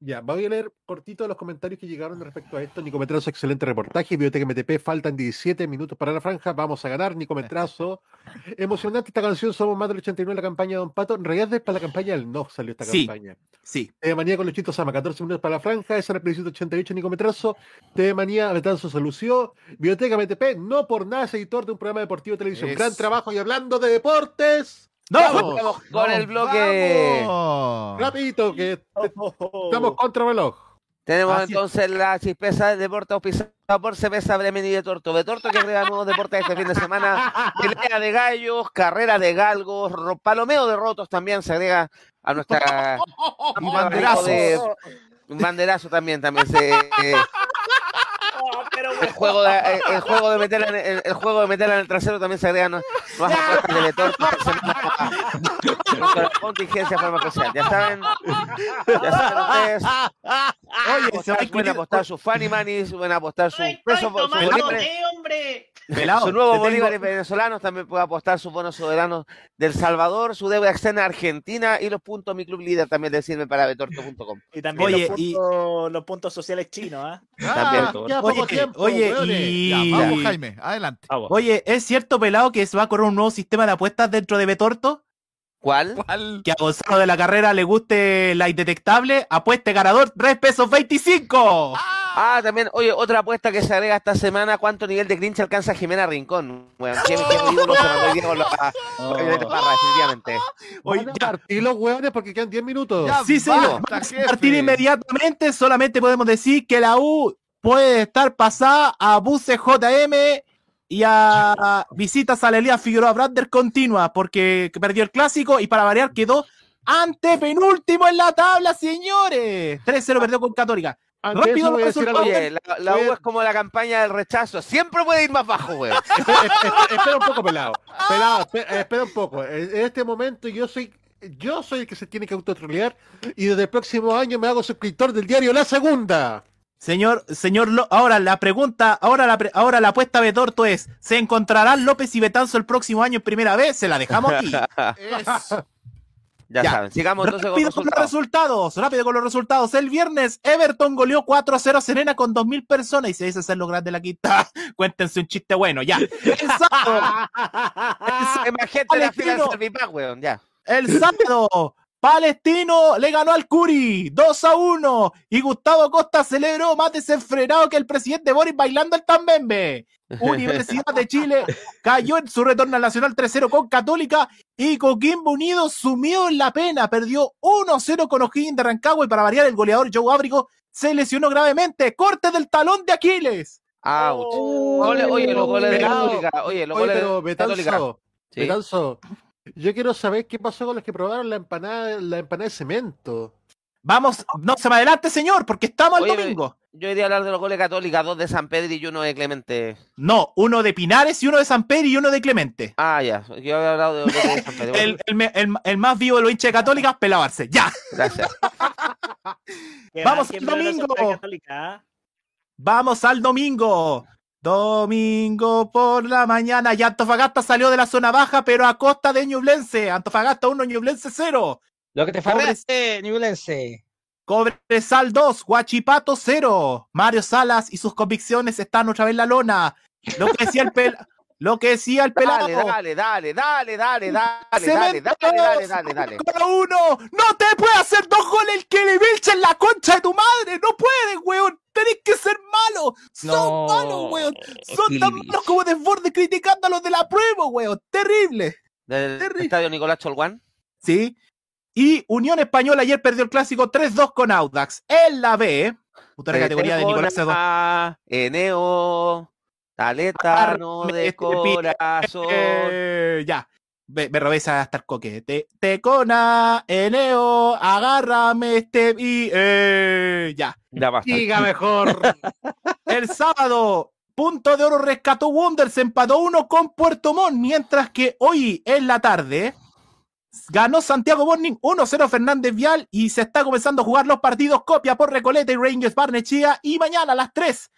Ya, voy a leer cortito los comentarios que llegaron respecto a esto. Nico Metrazo, excelente reportaje. Biblioteca MTP, faltan 17 minutos para la franja. Vamos a ganar, Nico Metrazo. Emocionante esta canción, somos más del 89 en la campaña de Don Pato. En realidad es para la campaña del no salió esta Sí, campaña. Sí. TV Manía con Luchito Sama, 14 minutos para la franja. Esa era el plebiscito 88, Nico Metrazo. TV Manía, Betanzo se lució. Biblioteca MTP, no por nada es editor de un programa deportivo de televisión. Gran trabajo y hablando de deportes. ¡No! ¡Vamos! Vamos con el bloque. ¡Vamos! Rapidito, que estamos contra reloj. Tenemos Así es. entonces la chispeza del deporte auspiciado por Cerveza Bremen y de Torto. De Torto que agrega nuevos deportes este fin de semana. Pelea de gallos, carrera de galgos, ro- palomeo de rotos también se agrega a nuestra... Y banderazos. de- Un banderazo también, también se... eh, el juego de, el juego de meterla en el, el juego de meterla en el trasero también se agregan nuevas apuestas de Letorto esta semana con la contingencia farmacéutica. Ya saben, ya saben ustedes. Oye, se va a pueden apostar sus funny manis, pueden apostar sus pesos, hombre. Pelado, sus nuevos te tengo- venezolanos, también puede apostar sus bonos soberanos del Salvador, su deuda externa Argentina y los puntos mi club líder también le sirven para betorto.com. Y también Oye, los, y- puntos, los puntos sociales chinos, ¿ah? También. ya Oye, poco tiempo, oye, y... Ya, vamos, Jaime, adelante. Vamos. Oye, ¿es cierto, pelado, que se va a correr un nuevo sistema de apuestas dentro de Betorto? ¿Cuál? Que a Gonzalo de la carrera le guste la indetectable, apueste ganador 3 pesos 25. Ah, también, oye, otra apuesta que se agrega esta semana, ¿cuánto nivel de clinch alcanza Jimena Rincón? Bueno, qué, qué ídolo se mandó hoy día con la, con Violeta Parra, definitivamente. Oye, Van a partir los hueones porque quedan 10 minutos. Ya, Sí, señor. partir inmediatamente. Solamente podemos decir que la U puede estar pasada a Buce JM y a visitas a la Elías Figueroa Brander continua porque perdió el clásico y para variar quedó antepenúltimo en la tabla, señores. 3-0 perdió con Católica. Ante Rápido voy a decir algo. Oye, la, la U es como la campaña del rechazo. Siempre puede ir más bajo, weón. espera un poco, pelado. Pelado, espera, espera un poco. En en este momento yo soy yo soy el que se tiene que autotrolear y desde el próximo año me hago suscriptor del diario La Segunda. Señor, señor, Lo- ahora la pregunta, ahora la, pre- ahora la apuesta de Torto es, ¿se encontrarán López y Betanzo el próximo año en primera vez? Se la dejamos aquí. Ya, saben, sigamos entonces con rápido los con los resultados. resultados, rápido con los resultados. El viernes, Everton goleó 4 a 0 a Serena con 2.000 personas y se dice hacer lo grande la quinta. Cuéntense un chiste bueno, ya. El sábado, la fila del. Servipack, weón, ya. el sábado, Palestino le ganó al Curi 2 a 1 y Gustavo Costa celebró más desenfrenado que el presidente Boris bailando el tambembe. Universidad de Chile cayó en su retorno al Nacional 3-0 con Católica y Coquimbo Unido sumió en la pena, perdió 1-0 con O'Higgins de Rancagua y para variar el goleador Joe Ábrico se lesionó gravemente, corte del talón de Aquiles. Ouch. Oye, los goles de. Católica. Oye, los Oye, goles pero de Católica. Betanzo, Sí. Betanzo, yo quiero saber qué pasó con los que probaron la empanada, la empanada de cemento. Vamos, no se me adelante, señor, porque estamos Oye, el domingo. Yo iría a hablar de los goles de Católica, dos de San Pedro y uno de Clemente. No, uno de Pinares y uno de San Pedro y uno de Clemente. Ah, ya. Yo había hablado de los goles de San Pedro. El, el me- el- el más vivo de los hinchas de Católica, Pelabarse. Ya. Gracias. Vamos al domingo. católica, ¿ah? Vamos al domingo. Domingo por la mañana. Y Antofagasta salió de la zona baja, pero a costa de Ñublense. Antofagasta 1, Ñublense 0. Lo que te farreaste, Ñublense. Cobresal 2, Guachipato 0. Mario Salas y sus convicciones están otra vez en la lona. Lo que decía el pel lo que decía el pelado. Dale, dale, dale, dale, dale, dale, dale, dale, dale, dale, dale. Uno, no te puede hacer dos goles el que le vilcha en la concha de tu madre. No puedes, weón. Tenés que ser malo. Son No, malos, weón. Son tan malos como desborde criticando a los de la prueba, weón. Terrible. Del estadio Nicolás Cholguán. Sí. Y Unión Española ayer perdió el clásico 3-2 con Audax. En la B, puta la categoría de Nicolás C2. Tetona, Eneo, Taletano de corazón. Eh, ya. Me, me robé esa hasta el coque. Te, Tecona, Eneo, agárrame este y eh, ya. Ya basta. Diga mejor. El sábado, punto de oro rescató Wonders, empató uno con Puerto Montt, mientras que hoy en la tarde ganó Santiago Morning 1-0 Fernández Vial y se está comenzando a jugar los partidos copia por Recoleta y Rangers Barnechea y mañana a las 3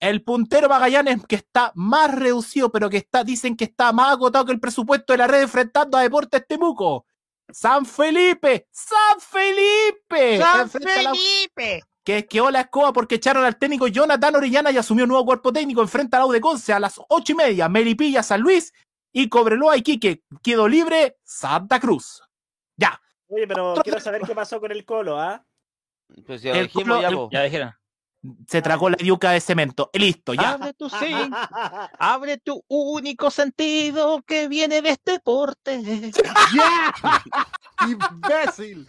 el puntero Magallanes que está más reducido pero que está dicen que está más agotado que el presupuesto de la red enfrentando a Deportes Temuco San Felipe San Felipe ¡San a la- Felipe! que quedó la escoba porque echaron al técnico Jonathan Orellana y asumió nuevo cuerpo técnico. Enfrenta a la de Conce a las ocho y media. Melipilla, San Luis y Cobreloa, Iquique. Quedó libre Santa Cruz. Ya. Oye, pero quiero saber qué pasó con el Colo, ¿ah? Pues ya El dijimos Colo- ya, el-. Ya dijeron. Se tragó la yuca de cemento. Listo, ya. Abre tu sí. Abre tu único sentido que viene de este deporte. ¡Imbécil!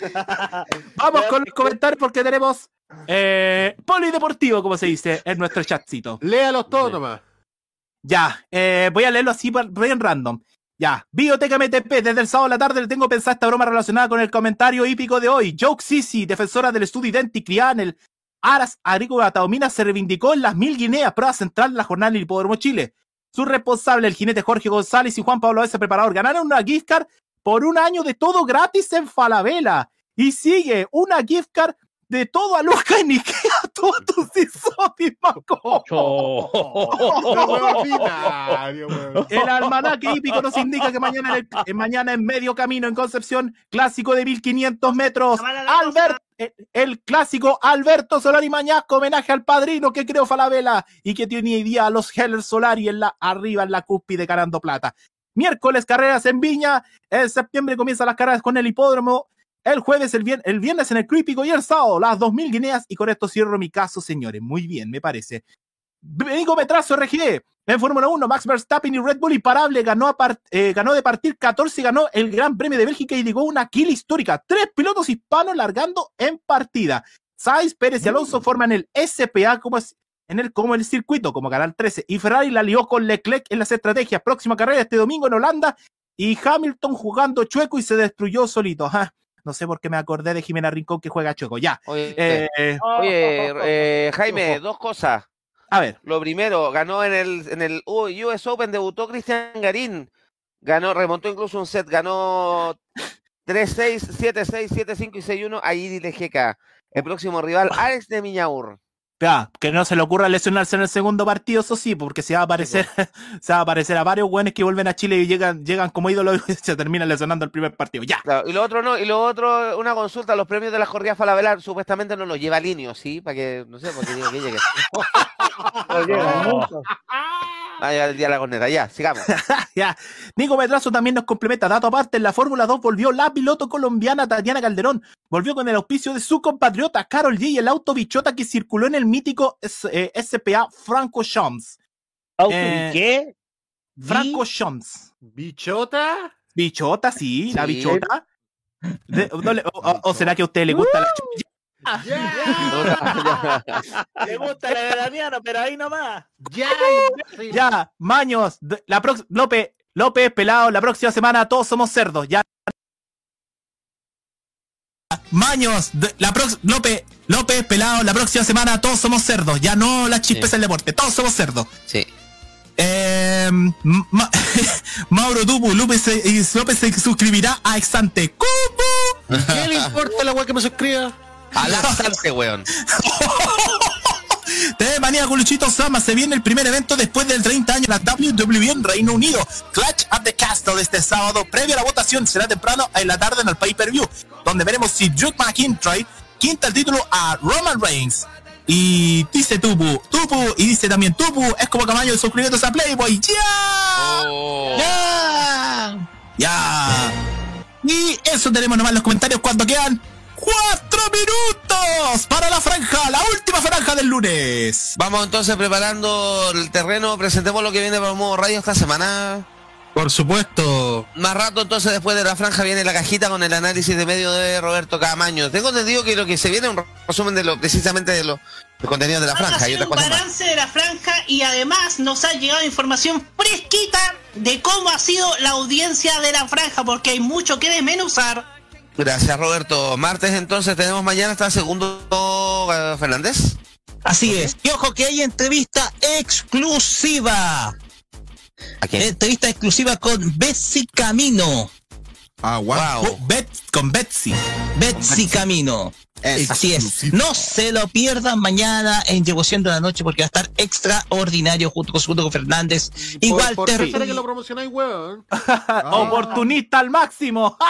Vamos con los comentarios porque tenemos eh, polideportivo, como se dice en nuestro chatcito. Léalos todos nomás. Ya, eh, voy a leerlo así bien random. Ya, Bioteca MTP, desde el sábado a la tarde le tengo pensada esta broma relacionada con el comentario hípico de hoy. Joke Sisi, defensora del estudio idéntico criada en el Aras Agrícola Taomina, se reivindicó en las mil Guineas, prueba central de la jornada del Hipódromo Chile. Su responsable, el jinete Jorge González y Juan Pablo S. Preparador, ganaron una gift card por un año de todo gratis en Falabella. Y sigue una gift card de todo a Luca en Ikea, todo tus El almanaque hípico nos indica que mañana, en el- mañana en medio camino en Concepción, clásico de 1500 metros. Albert, el, clásico Alberto Solari Mañasco, homenaje al padrino que creó Falabella y que tiene día a los Heller Solari en la, arriba en la cúspide ganando plata. Miércoles carreras en Viña, en septiembre comienzan las carreras con el hipódromo, el jueves, el, vier- el viernes en el Crípico y el sábado las 2000 guineas y con esto cierro mi caso, señores. Muy bien, me parece. Benito Metrazo RG. En Fórmula 1, Max Verstappen y Red Bull imparable ganó, a eh, ganó de partir 14 y ganó el Gran Premio de Bélgica y llegó una kill histórica. Tres pilotos hispanos largando en partida. Sainz, Pérez y Alonso forman el SPA como es en el, como el circuito, como Canal 13. Y Ferrari la lió con Leclerc en las estrategias. Próxima carrera este domingo en Holanda. Y Hamilton jugando chueco y se destruyó solito. Ajá. No sé por qué me acordé de Jimena Rincón que juega chueco. Ya. Oye, Eh, Oye, eh, Jaime, dos cosas. A ver. Lo primero, ganó en el, en el US Open, debutó Cristian Garín. Ganó, remontó incluso un set, ganó 3-6, 7-6, 7-5 y 6-1 a Iri. El próximo rival, Alex de Miñaur. Ya, que no se le ocurra lesionarse en el segundo partido, eso sí, porque se va a aparecer, se va a aparecer a varios buenos que vuelven a Chile y llegan, llegan como ídolos y se terminan lesionando el primer partido. Ya. Claro, y lo otro no, y lo otro, una consulta, los premios de la Jorge Falabella supuestamente no los lleva Linio, ¿sí? Para que, no sé, porque digo que llegue. Ah, ya el día de la corneta, ya, sigamos. ya. Nico Medrazo también nos complementa. Dato aparte, en la Fórmula 2 volvió la piloto colombiana Tatiana Calderón. Volvió con el auspicio de su compatriota Carol G y el auto bichota que circuló en el mítico S- eh, SPA Franco Shams. ¿Auto Eh, qué? Franco Shams. ¿Bichota? Bichota, sí, la bichota. De- no le- o, o- o será que a usted le gusta la ch- Le gusta la de Damiano, pero ahí nomás. Ya, Ya, Maños, la López, López, pelado, la próxima semana todos somos cerdos, ya. Maños, la López, López, pelado, la próxima semana todos somos cerdos, ya no las chispes del deporte, todos somos cerdos. Sí. Eh, Ma- Mauro Tupu, López se, y López se suscribirá a Exante. ¿Cómo? ¿Qué le importa la weá que me suscriba? A la salte, weón. TV Manía con Luchito Sama se viene el primer evento después del 30 años la WWE en Reino Unido. Clutch at the Castle este sábado, previo a la votación, será temprano en la tarde en el pay-per-view, donde veremos si Drew McIntyre quinta el título a Roman Reigns. Y dice Tupu, Tupu, y dice también Tupu, es como Camaño suscribiéndose a Playboy. ¡Ya! ¡Ya! ¡Ya! Y eso tenemos nomás en los comentarios cuando quedan cuatro minutos para la franja, la última franja del lunes. Vamos entonces preparando el terreno, presentemos lo que viene para Modo Radio esta semana. Por supuesto. Más rato entonces después de la franja viene la cajita con el análisis de medio de Roberto Camaño. Tengo entendido que lo que se viene es un resumen de lo precisamente de los contenidos de la Vamos a franja y otras un cosas más. balance de la franja y además nos ha llegado información fresquita de cómo ha sido la audiencia de la franja, porque hay mucho que desmenuzar. Gracias Roberto. Martes entonces tenemos mañana hasta segundo eh, Fernández. Así es. Y ojo que hay entrevista exclusiva. Entrevista exclusiva con Betsy Camino. Ah, wow. con Betsy. Betsy Camino. Así es. No se lo pierdan mañana en Devoción de la Noche porque va a estar extraordinario junto con, junto con Fernández y ¿Por, Walter. que lo promocionáis, weón? Oportunista al máximo.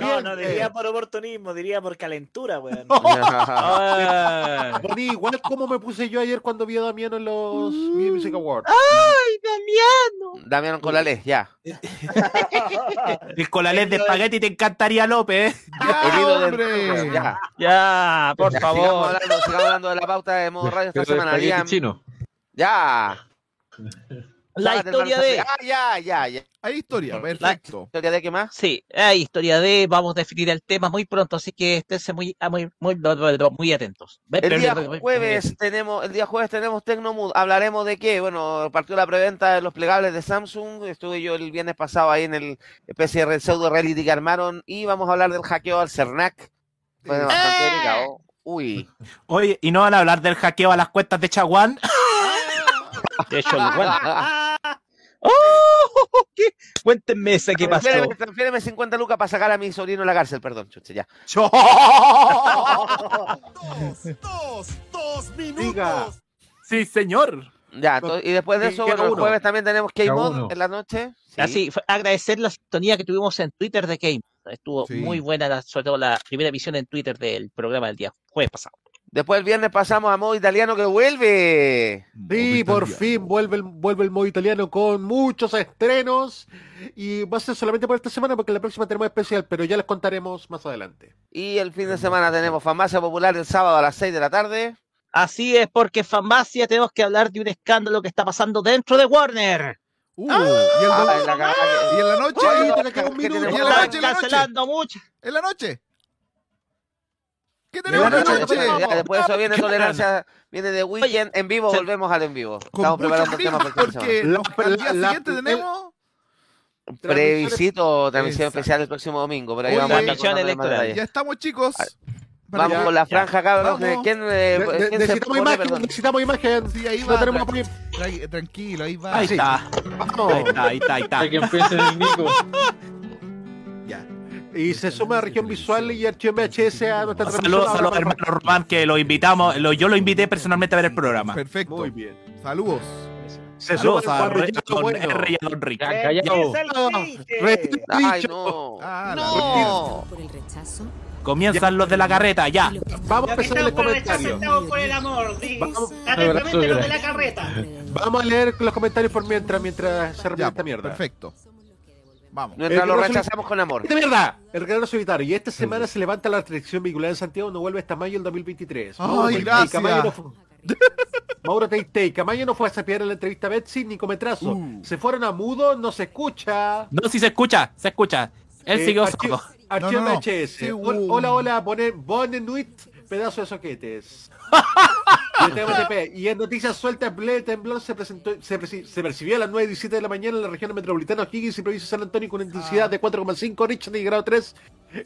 No, no diría por oportunismo, diría por calentura, weón. Bueno, igual como me puse yo ayer cuando vi a Damiano en los Video Music Awards. ¡Ay, Damiano! Damián Colales, ya. El colalés de espagueti te encantaría, López. ¿eh? Del- ya. Ya, por favor. Sigamos hablando, sigamos hablando de la pauta de modo radio esta semana. espagueti Liam. chino. Ya. La el historia de. Ah, ya, ya, ya. Hay historia, La- perfecto. ¿Historia de qué más? Sí, hay historia de. Vamos a definir el tema muy pronto, así que esténse muy, ah, muy, muy, muy atentos. El día jueves tenemos, el día jueves tenemos Tecnomood. Hablaremos de qué. Bueno, partió la preventa de los plegables de Samsung. Estuve yo el viernes pasado ahí en el PCR Pseudo Reality que armaron y vamos a hablar del hackeo al CERNAC. Fue bastante delicado. Uy. Oye, ¿y no van a hablar del hackeo a las cuentas de Chaguán? De hecho, igual. ¡Oh! ¿Qué? Cuéntenme ese qué pasó. Transfiéreme, transfiéreme 50 lucas para sacar a mi sobrino de la cárcel, perdón, chuche, ya. Dos, dos Diga. Sí, señor. Ya, to- y después de eso, bueno, el jueves también tenemos K-Mod en la noche. Sí. Así, agradecer la sintonía que tuvimos en Twitter de Game. Estuvo Sí. muy buena, la- sobre todo la primera emisión en Twitter del programa del día jueves pasado. Después el viernes pasamos a modo italiano que vuelve. Sí, por fin vuelve el, vuelve el modo italiano con muchos estrenos. Y va a ser solamente por esta semana porque la próxima tenemos especial, pero ya les contaremos más adelante. Y el fin de semana tenemos Farmacia Popular el sábado a las 6 de la tarde. Así es, porque Farmacia tenemos que hablar de un escándalo que está pasando dentro de Warner. Uh, y, el del- Ah, en la cagada que- y en la noche. Oye, y ¿qué en la noche, en la noche. cancelando mucho. En la noche. ¿Qué De la tenemos noche, esta noche? después, ya, después eso viene ¿Qué tolerancia, viene de weekend. En vivo, volvemos al en vivo. Estamos preparando el tema para el porque La- al día la- siguiente la- tenemos... Previsito transmisión Exacto. especial el próximo domingo, pero ahí vamos a electoral. Ya estamos, chicos. Vamos Ya, con la franja. Vamos. ¿Quién, eh, ne- quién se necesitamos pone, imagen, necesitamos imagen. Sí, ahí No va. tenemos tra- tra- tranquilo, ahí va. Ahí Sí. está. Vamos. Ahí está, ahí está, ahí está. que empiece el Nico. Ya. Y se suma región visual y archivo VHS a nuestra Saludos, transmisión. saludos, hermano Román, que lo invitamos, lo- yo lo invité personalmente a ver el programa. Perfecto. Muy bien. Saludos. Se Saludos suma a, el Re- a don Bueno. R y a don Rick. Ay, no. Ah, No. Por el rechazo. Comienzan los de la carreta, ya. Vamos a Los empezar el estamos por el rechazo comentario. estamos por el amor. di- Vamos. Atentamente los de la carreta. Vamos a leer los comentarios por mientras, mientras se repite Ya, esta mierda. perfecto. Vamos. Mientras lo rechazamos con amor. ¡Esta mierda! El Guerrero Solitario. Y esta semana se levanta la restricción vehicular en Santiago, no vuelve hasta mayo del 2023. Ay, gracias. Camayo no fue- Mauro Teitei, Camayo no fue a sapear en la entrevista a Betsy ni Cometrazo. Uh. Se fueron a mudo, no se escucha. No, si se escucha, se escucha. Él Eh, siguió archivo- sordo. Archivo No, no. VHS. Sí, uh. Hola, hola, Bonen- Bonenuit, pedazo de soquetes. Y en noticias sueltas, Ble Temblor se presentó, se, percibió a las 9 y 17 de la mañana en la región metropolitana O'Higgins y provincia de San Antonio con una intensidad de 4,5 Richard y grado 3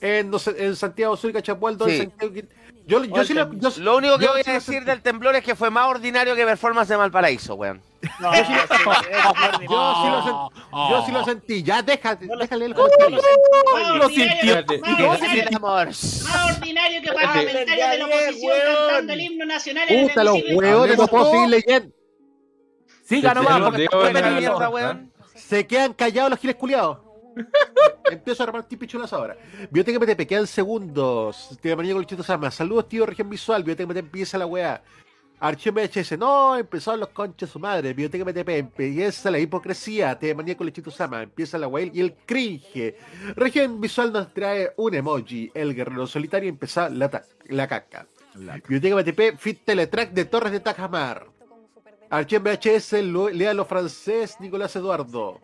en, no sé, en Santiago Sur, Cachapual, 2 Sí. en Santiago. Yo, yo, sí lo, yo- Lo único que yo voy a decir sentí. del temblor es que fue más ordinario que performance de Valparaíso, weón. No, Yo sí lo ordinario. sentí. Yo sí lo sentí. Ya, deja, déjale el comentario. Lo sintió. más ¿Qué ordinario- es el amor? más ordinario que parlamentarios de la oposición cantando el himno nacional en el Puta, los huevones no puedo seguir leyendo. Siga nomás, Diego, porque mierda, weón. Se quedan callados los giles culiados. Empiezo a repartir pichulas ahora. Biblioteca MTP, quedan segundos. Tío María Colichito Sama. Saludos, tío Región Visual. Biblioteca MTP empieza la weá. Archivo VHS. No, empezaron los conches su madre. Biblioteca MTP. Empieza la hipocresía. Tío María Colichito Sama. Empieza la weá y el cringe. Región Visual nos trae un emoji. El guerrero solitario empieza la, la caca. Biblioteca MTP. Fit Teletrack de Torres de Tajamar. Archivo VHS. lo- Léalo francés. Nicolás Eduardo.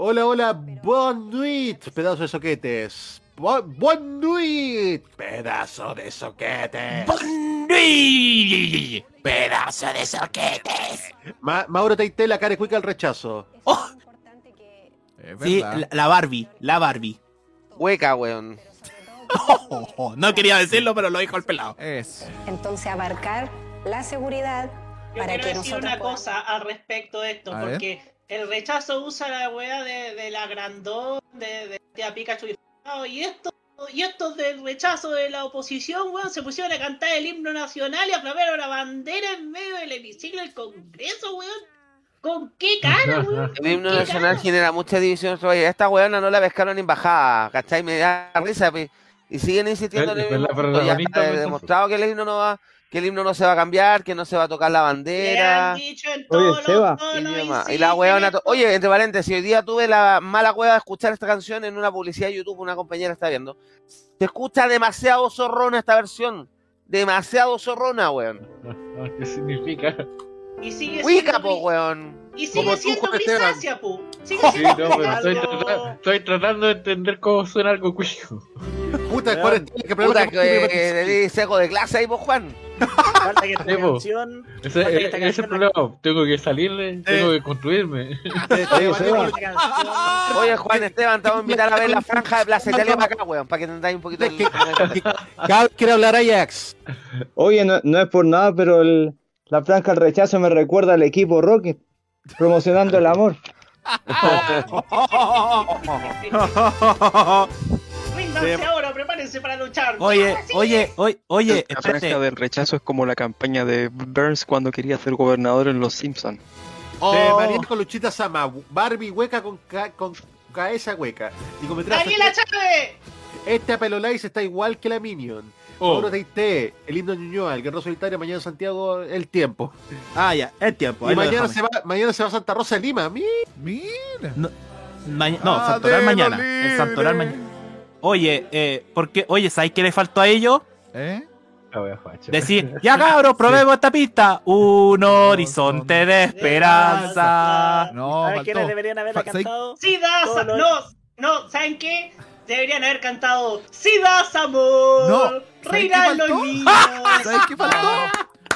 Hola, hola, bon nuit, pedazo de soquetes. Bon nuit, pedazo de soquetes. ¡Bonui! Pedazo de soquetes. Ma- Mauro Teite, la cara cuica al rechazo. Es Sí, la, la Barbie, la Barbie. Hueca, weón. No quería decirlo, pero lo dijo el pelado. Es. Entonces abarcar la seguridad Yo para quiero que decir nosotros una podamos- cosa al respecto de esto, A ver. porque el rechazo usa la weá de, de la grandón, de, de, de a Pikachu y y esto y estos del rechazo de la oposición, weón, se pusieron a cantar el himno nacional y a flamear una bandera en medio del hemiciclo del Congreso, weón. ¿Con qué cara, weón? El himno nacional genera mucha división. Esta weona no la pescaron en embajada, ¿cachai? Me da risa, pe. Y siguen insistiendo en el mismo punto. Ya está pues, demostrado que el himno no va, que el himno no se va a cambiar, que no se va a tocar la Le han bandera. dicho en Oye, todos Seba. los tonos, Y, la to- Oye, entre paréntesis, hoy día tuve la mala hueva de escuchar esta canción en una publicidad de YouTube, una compañera está viendo. Se escucha demasiado zorrona esta versión. Demasiado zorrona, weón. ¿Qué significa? Y sigue Wicca, siendo, po, weón. y sigue Como tú, siendo grisácea, pu. Sigue Sí, siendo no, pero estoy, grisácea. trata- estoy tratando de entender cómo suena algo cuico. Puta, ¿cuál es el problema Puta, que- que le di seco de clase ahí, vos, Juan. Falta que esta Sí, po. canción. Ese, falta que ese esta es el canción- problema. Tengo que salirle, tengo que construirme. Oye, esta canción- Oye, Juan Esteban, te vamos a invitar a ver la franja de Plaza Italia para acá, weón, para que entendáis un poquito el... Cada vez quiere hablar Ajax. Oye, no, no es por nada, pero el- la franja del rechazo me recuerda al equipo Rocket, promocionando el amor. Ríndanse ahora, prepárense para luchar. Oye, oye, oye, oye, La espérate. franja del rechazo es como la campaña de Burns cuando quería ser gobernador en Los Simpsons. Oh. Mariel con Luchita Sama. Barbie hueca con, ca- con cabeza hueca. Y. ¡Daniela Chávez! Este está igual que la Minion. Oh. Mauro Teite, el himno Ñuñoa, el guerrero solitario, mañana en Santiago, el tiempo. Ah, ya, el tiempo. Y mañana se, va, mañana se va a Santa Rosa de Lima. Mi- Mira. No, maña- no, Ah, Santoral de mañana. El Santoral mañana. Oye, eh, porque, oye, ¿sabes qué le faltó a ellos? ¿Eh? Decir, ya cabros, probemos esta pista. Un horizonte de esperanza. No, ¿Sabes quiénes deberían haberla cantado? Sí, no, no, ¿saben qué? Deberían haber cantado Si das amor, No, ¿sabes qué reirán los niños. ¿Sabes qué faltó?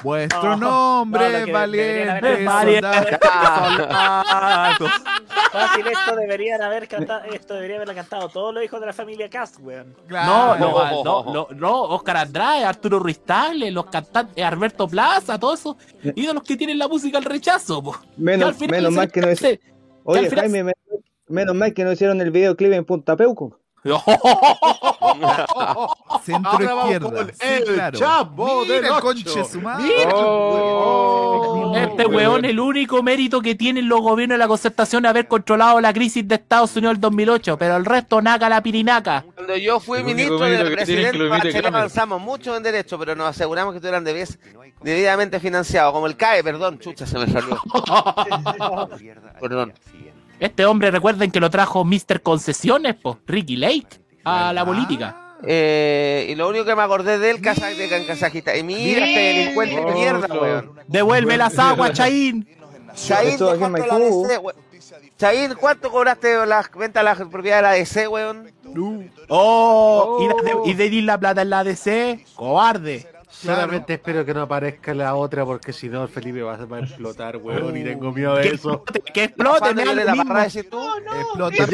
Vuestro nombre, no, que valiente soldado. Fácil, esto deberían haber cantado, esto debería haberla cantado todos los hijos de la familia Cast, weón. No, no, no, no, no, Oscar Andrade, Arturo Ruiz los cantantes, Alberto Plaza, todos esos ídolos que tienen la música al rechazo, po. Menos, menos mal que no hicieron. Oye, Jaime, me- menos mal que no hicieron el videoclip en Punta Peuco. Centro izquierda. sí, el claro. Chavo Mira del el conche su madre. Mira. Oh, este weón, el único mérito que tienen los gobiernos de la concertación es haber controlado la crisis de Estados Unidos del 2008, pero el resto, naca la pirinaca. Cuando yo fui El ministro del presidente Bachelet avanzamos mucho en derecho, pero nos aseguramos que estuvieran debes- debidamente financiados, como el CAE, perdón, chucha, se me salió. perdón. Este hombre, recuerden que lo trajo Mr. Concesiones, po, Ricky Lake, a la política. Eh, y lo único que me acordé de él, casa de en Kazajistán. Y mira este delincuente de mierda, weón. Devuelve las aguas, Chaín. Chaín, Esto aquí en ¿cuánto la Maipú. DC, Chaín, ¿cuánto cobraste las ventas de las propiedades de la DC, weón? Oh, y, de, y de ir la plata en la ADC, cobarde. Solamente espero que no aparezca la otra porque si no el Felipe va a explotar, weón, y tengo miedo de Que eso. explote, que explote, me la decís tú? Explota.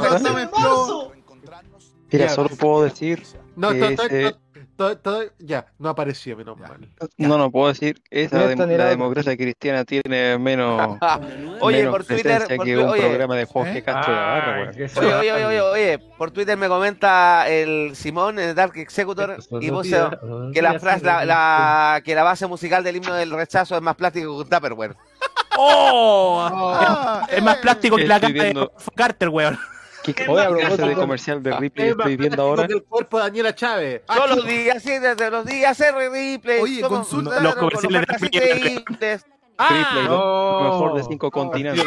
Mira, solo puedo decir No, que to- to- to- ya, no apareció, menos mal. no, no puedo decir esa la democracia cristiana tiene menos, Oye, menos por Twitter, por que tu- un oye, programa de Jorge ¿Eh? Castro de Navarra, Ay, weón. qué Oye, oye, oye, oye, oye, por Twitter me comenta el Simón, el Dark Executor, y puse que la frase, la, la- que la base musical del himno del rechazo es más plástico que un Tupperware. ¡Oh! Es más plástico que la cara de Carter, weón. ¿Qué Oye, a propósito- de comercial de Ripley Es más estoy viendo ahora? el cuerpo de Daniela Chávez. Ah, Todos los días, sí, desde los días R. Oye, somos- consulta- con los comerciales de Ripley. Ripley, lo no. mejor de cinco continentes.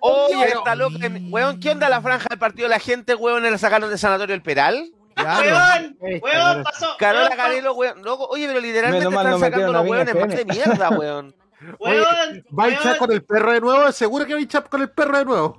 Oye, está loco. Weón, ¿qué onda la franja del partido de la gente, weón? ¿Le sacaron de sanatorio el Peral? Claro. Weón, weón, mira. pasó. Carola Canelo, weón. Loco, oye, pero literalmente Menos están no sacando los weones más de mierda, weón. Weón, ¿Va a echar weón, con el perro de nuevo? ¿Seguro que va a echar con el perro de nuevo?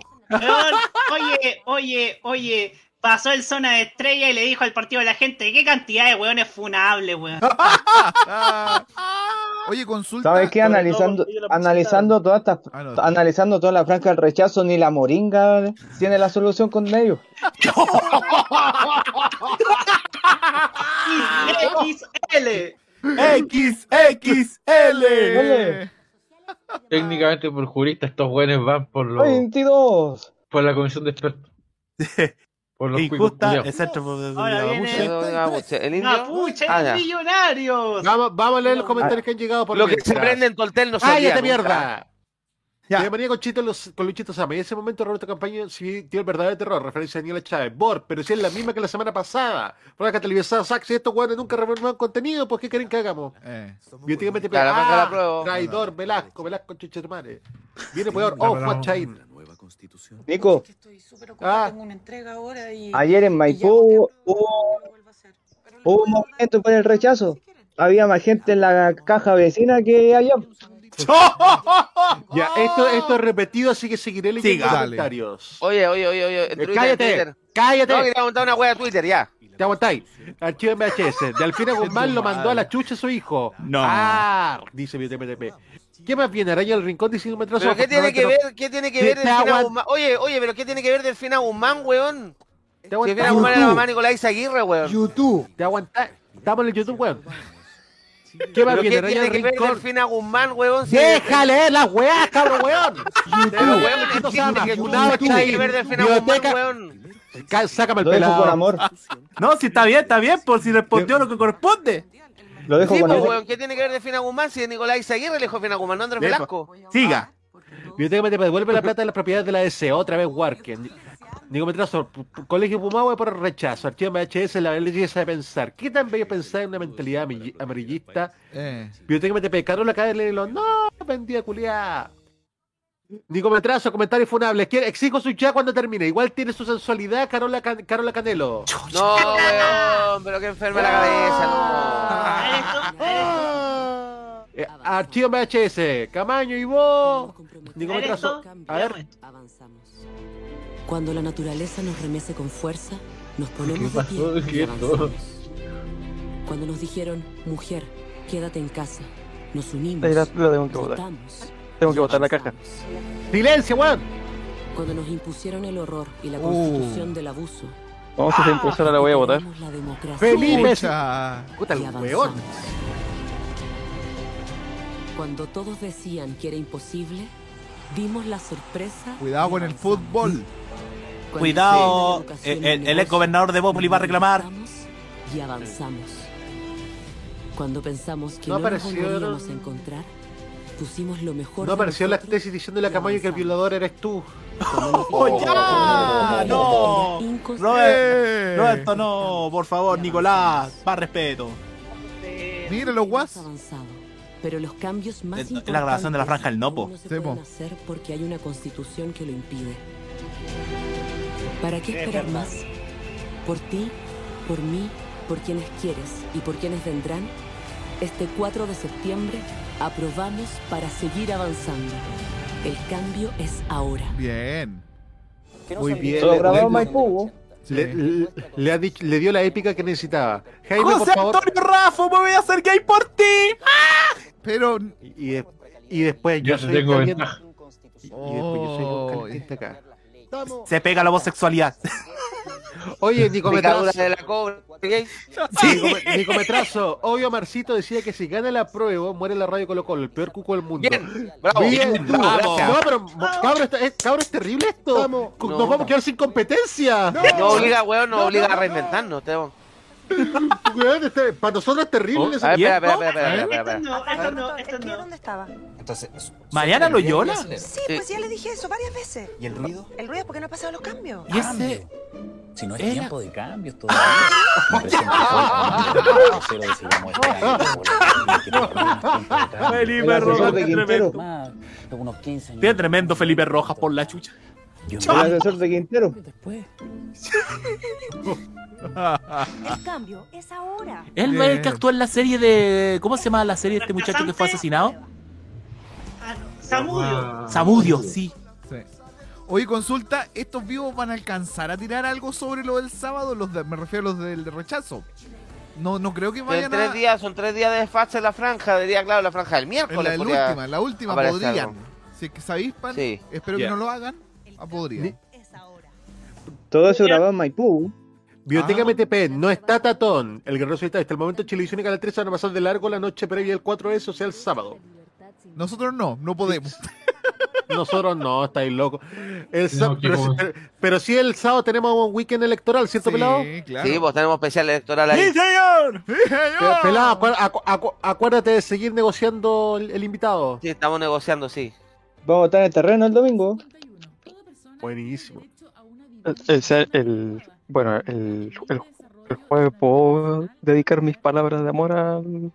Oye, oye, oye. Pasó el zona de estrella y le dijo al partido de la gente qué cantidad de weones funables, weón. Oye, consulta. ¿Sabes qué? Analizando, analizando todas estas, Ah, no. analizando toda la franja del rechazo, ni la moringa tiene la solución con ellos. XL. XXL. Técnicamente por jurista estos buenos van por los 22. por la comisión de expertos. Por los Injusta, de Ahora viene- ¿El indio? Mapuche Ah, millonarios. Vamos, vamos a leer los comentarios que han llegado por Lo que se prende en Toltel no se olvida ¡Cállate, nunca. mierda! Ya. Bienvenida con, Chito, los, con Luchito Sama. Y en ese momento Roberto Campaña sí dio el verdadero terror, referencia a Daniela Chávez. Bor, pero si es la misma que la semana pasada. Por que televisada Sax y estos hueones nunca revelan contenido, pues ¿qué quieren que hagamos? Eh. La la ah, prueba. traidor, Velasco, Velasco, chuchetumare. Viene peor, oh, Chain. Nico, Ah, Tengo una entrega ahora y. ayer en Maipú hubo, hubo un movimiento por el rechazo. Había más gente en la caja vecina que allá. ya, esto, esto es repetido, así que seguiré leyendo Siga. comentarios. Oye, oye, oye, oye. en Eh, Twitter, cállate, en Twitter. cállate. No, quería montar una wea a Twitter, ya. Te aguantáis. Archivo MHS. Delfina Guzmán lo mandó a la chucha a su hijo. No. Ah, dice BTPTP. ¿Qué más viene? Araña del rincón diciendo me ¿Pero qué tiene que ver, qué tiene que ver te Delfina aguant- Guzmán? Oye, oye, pero ¿qué tiene que ver Delfina Guzmán, weón? Te Delfina. Guzmán es la mamá de Nicolás Aguirre, weón. YouTube. Te aguantáis. Estamos en el YouTube, weón. ¿Qué qué Araña tiene que ver. Delfina Guzmán, weón? Si- Déjale las weas, cabrón, weón. Pero, weón, Esto ¿qué se llama tiene que- tiene ver Delfina Guzmán, weón? Ca- Sácame el Lo dejo pelado. con amor. No, si está bien, está bien, por si respondió lo que corresponde. Lo dejo Sí, con pues, amor. weón, ¿qué tiene que ver Delfina Guzmán si es Nicolás Aguirre le dijo Delfina Guzmán, no Andrés. Velasco? Siga. Biblioteca me devuelve la plata de las propiedades de la DC. Otra vez Warken. Nico Metrazo, P- P- Colegio Pumahue por rechazo. Archivo MHS, la belleza de pensar. ¿Qué tan bello pensar en una mentalidad amarillista? Eh. Biblioteca MTP, Carola Cadelo, no, vendía culiá. Nico Metrazo, comentarios funables. Quiere- Exijo su ya cuando termine. Igual tiene su sensualidad, Carola, Can- Carola Canelo. No, weón, pero que enferma la cabeza, no. Eh, Archivo MHS, Camaño y vos. Nico ¿Eres Metrazo, tú? a ver. Avanzamos. Cuando la naturaleza nos remece con fuerza, Nos ponemos de pie y avanzamos. Cuando nos dijeron, mujer, quédate en casa, nos unimos. Ahí la, la tengo que votar. Tengo que votar la caja. ¡Silencio, weón! Cuando nos impusieron el horror y la Uh. constitución del abuso. Vamos a esa impresora, la voy a votar. La. Felipe. Puta, el weón. Cuando todos decían que era imposible, vimos la sorpresa. Cuidado con el fútbol. Cuidado, la educación el, el, el negocios, gobernador de Bópoli va a reclamar. y avanzamos. Cuando pensamos que No no, nos volveríamos a encontrar, pusimos lo mejor No apareció la tesis diciendo la Camayo que el violador eres tú. ¡Oh, ya! ¡No! Robert- Roberto, no, por favor, Nicolás, más respeto. Mira los guas. avanzado, pero los cambios más Es la grabación de la franja del Nopo. no se pueden hacer porque hay una constitución que lo impide. ¿Para qué Es esperar más? Por ti, por mí, por quienes quieres y por quienes vendrán, este 4 de septiembre aprobamos para seguir avanzando. El cambio es ahora. Bien. Muy bien. En le- Maipú. Le, le- le ha dicho- le dio la épica que necesitaba. Jaime, por José favor. Antonio Rafa, me voy a hacer gay por ti. Pero. Y, de- y después yo, Yo soy tengo ventaja. Y, y después yo soy un acá. Se pega la homosexualidad. Oye, Nicometrazo. De la cobra, Nicometrazo. Obvio, Marcito decía que si gana la prueba, muere la radio Colo Colo, el peor cuco del mundo. Bien, bravo. Bien, Bien, bravo. No, pero, cabrón, es, cabrón, es terrible esto. Nos No. vamos a quedar sin competencia. No obliga, weón, no obliga a reinventarnos, Teo. Este- para nosotros es terrible. eso. A ver, ¿Y espera, espera, espera, A ver. espera, espera. No, esto no, esto no. ¿Dónde estaba? Entonces, ¿Mariana Loyola? Sí, pues ya le dije eso varias veces. ¿Y el ruido? El ruido es porque no ha pasado los cambios. Y ese. Si no es Era- tiempo de cambios todavía. Felipe Rojas, tremendo. Más de unos 15 años. Tiene tremendo Felipe Rojas por la chucha. El asesor de Quintero. Después. El cambio es ahora. Él es el que actuó en la serie de. ¿Cómo se llama la serie de este muchacho que fue asesinado? Samudio. Samudio, sí. Sí. Oye, consulta, ¿estos vivos van a alcanzar a tirar algo sobre lo del sábado? Los de- me refiero a los del rechazo. No, no creo que vayan tres a... días, son tres días de desfase en la franja, diría, claro, la franja del miércoles. la, última, la última podrían. algo. Si es que se avispan, Sí. espero que no lo hagan. Ah. Todo eso grabado en Maipú. Biblioteca Ah. MTP, no está Tatón. El guerrero solitario. Hasta el momento Chilevisión y Canal 13 van a pasar de largo la noche previa del 4S, o sea, el sábado. Nosotros no, no podemos. Nosotros no, estáis locos. El no, pero, pero, pero sí el sábado tenemos un weekend electoral, ¿cierto, pelado? Sí, claro. Sí, pues tenemos especial electoral ahí. ¡Sí, señor! Pe- Pelado, acu- acu- acu- acuérdate de seguir negociando el, el invitado. Sí, estamos negociando, sí. Vamos a estar en el terreno el domingo. Buenísimo. El, el- el- bueno, el, el, el jueves puedo dedicar mis palabras de amor al,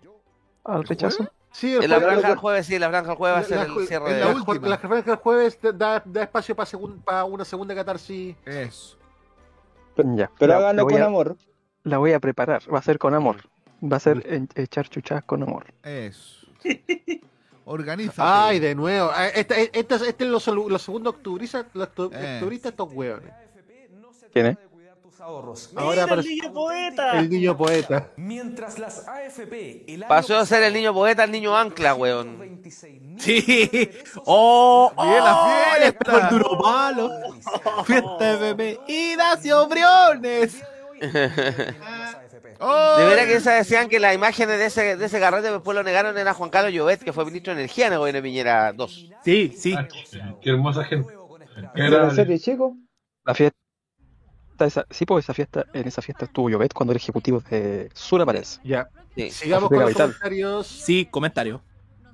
al rechazo. Sí, el En la jueves- franja del jueves, sí, la franja del jueves va a ser el cierre en de la, la última. la franja del jueves da, da espacio para una segunda catarsis. Eso. Ya, Pero la- háganlo con a- amor. La voy a preparar, va a ser con amor. Va a ser echar chuchas con amor. Eso. Organiza. Ay, de nuevo. Ah, Este, este, este es los, los segundos octubristas, los Eh. octubristas estos hueones. ¿Quién es? Ahora Mira, el niño poeta. el niño poeta. Mientras las AFP el año Pasó a ser el niño poeta al niño ancla, weón. Sí. ¡Oh! Bien, la oh, fiesta. el duro palo. Fiesta de bebé. Y Dacio Briones. Oh, De veras que esa decían que las imágenes de ese, de ese garrete después lo negaron era Juan Carlos Llobet, que fue ministro de Energía en el gobierno de Piñera 2. Sí, sí. Ah, Qué hermosa gente. De la Era- serie chico. La fiesta. Esa, sí, pues esa fiesta, en esa fiesta estuvo Llobet cuando era ejecutivo de Sura parece. Ya. Sí. Sigamos con los Capital. comentarios. Sí, comentario.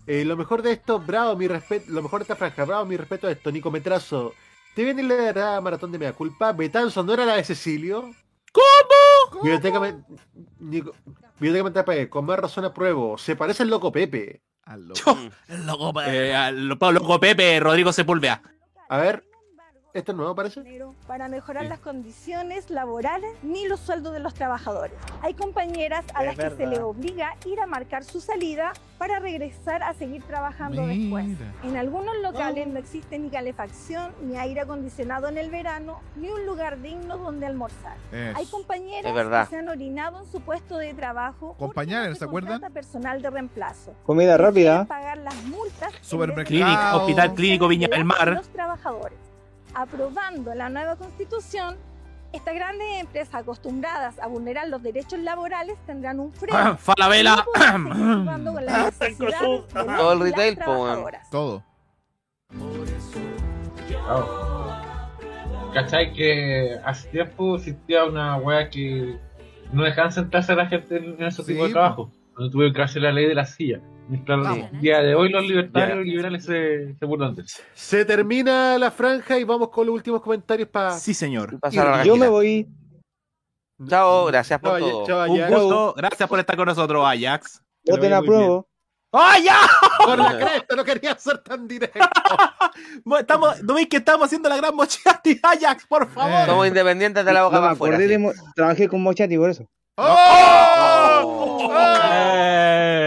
Eh, lo mejor de esto, bravo, mi respeto. Lo mejor de esta franja, bravo, mi respeto a esto. Nico Metrazo. ¿Te viene la verdad maratón de mea culpa? Betanzo no era la de Cecilio. ¿Cómo? Biblioteca, Me- Nico- Biblioteca MTP, con más razón apruebo. Se parece al loco Pepe. Al loco. El loco, eh, al loco Pepe Rodrigo Sepúlveda. A ver. ¿Este es nuevo parece? para mejorar las condiciones laborales ni los sueldos de los trabajadores. Hay compañeras a Es las que se verdad. les obliga a ir a marcar su salida para regresar a seguir trabajando después. En algunos locales no existe ni calefacción, ni aire acondicionado en el verano, ni un lugar digno donde almorzar. Eso. Hay compañeras Es verdad. que se han orinado en su puesto de trabajo Compañeros, ¿se acuerdan? personal de reemplazo. Comida rápida. Pagar las multas Supermercado. Hospital Clínico Viña del de Mar. los trabajadores. Aprobando la nueva constitución, estas grandes empresas acostumbradas a vulnerar los derechos laborales tendrán un freno. Falabella. No con las necesidades de Todo el las retail, trabajadoras. Todo. ¿Cachai? Que hace tiempo existía una wea que no dejaban sentarse a la gente en ese tipo de Sí, trabajo. Cuando tuvieron que hacer la ley de la silla. Mientras el día de hoy los libertarios y liberales se, se burlan de eso. Se termina la franja y vamos con los últimos comentarios para. Sí, señor. Pasar a la Yo me voy. Chao, gracias por todo. chao, Un Ajax. gusto. Gracias por estar con nosotros, Ajax. Voten a prueba. ¡Ah, ya! Por la cresta, no quería ser tan directo. Estamos, ¿No veis que estamos haciendo la gran mochati, Ajax? Por favor. Somos independientes de la boca No para afuera. sí. Trabajé con Mochati por eso. ¡Oh!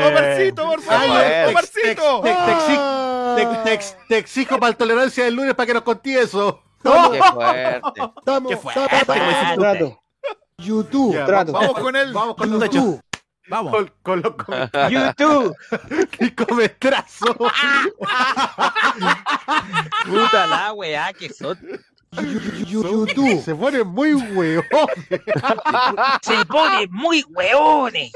¡Omarcito, por favor! Ay, ¡Omarcito! Te, te exi- te- te ex- te exijo para la tolerancia del lunes para que nos conté eso. Qué fuerte. Estamos, ¿Qué fue? Ah, estamos, trato. YouTube, Ya, trato. Vamos con él. Vamos con los YouTube. Vamos. Con, con los comentarios. YouTube. Nicometrazo. Puta la weá que son. YouTube. Se pone muy hueón. Se pone muy weones.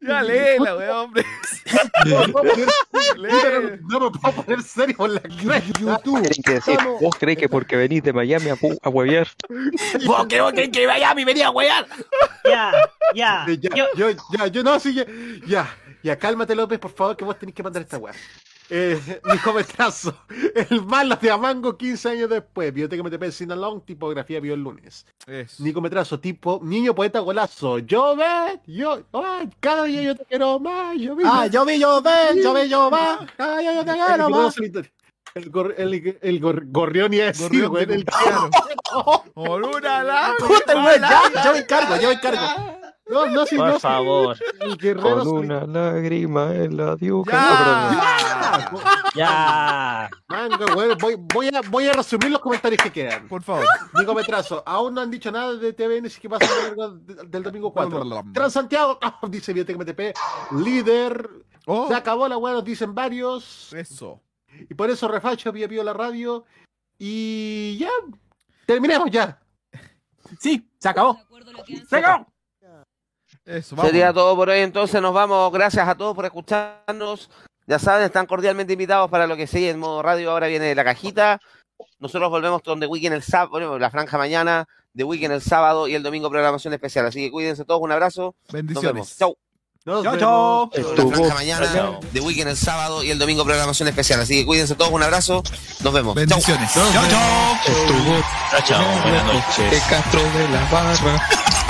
Ya léela, weón, hombre. Léela. No me puedo poner serio por la. YouTube. Vos creéis que porque venís de Miami a, a huevear. ¿Vos crees que Miami venía a wear? Ya, ya. Ya, Yo, yo, ya, yo no, sí, ya, ya, ya, cálmate López, por favor, que vos tenés que mandar esta weá. Eh, Nicometrazo, el malo de Amango 15 años después, Biblioteca MTP Sinalong, tipografía vio el lunes. Eso. Nicometrazo, tipo, niño poeta golazo, yo ve, yo, ay, cada día yo te quiero más, yo vi. Ah, yo vi, yo ven, yo vi, yo va. cada día yo te quiero más. El, gor- el, el gor- gorrión a decir, Gorrión el Claro. Por una la. Puta, el weón, ya, yo me encargo, yo me encargo. No, no, sí, Por no, sí, favor. El guerrero Con solitario. una lágrima en la diuca. Ya. Ya. Mango, güey, voy, voy, a, voy a resumir los comentarios que quedan. Por favor. Nico Metrazo, aún no han dicho nada de TVN, si que pasa a lo largo de- del domingo 4. Transantiago, ah, dice Biotech MTP, líder, Oh, se acabó la weá, nos dicen varios, eso. y por eso refacho, pío pío la radio, y ya, terminemos ya. Sí, se acabó. Se acabó. Eso. Sería todo por hoy, entonces nos vamos. Gracias a todos por escucharnos. Ya saben, están cordialmente invitados para lo que sigue en modo radio. Ahora viene la cajita. Nosotros volvemos con The Weekend el sábado, bueno, la franja mañana, The Weekend el sábado y el domingo programación especial. Así que cuídense todos, un abrazo. Nos vemos. Bendiciones. Chau. Vemos. chao. La franja mañana, The Weekend el sábado y el domingo programación especial. Así que cuídense todos, un abrazo. Nos vemos. Chau. Bendiciones. Chao, chao. Estuvo Chao. Buenas noches. el Castro de la Barra.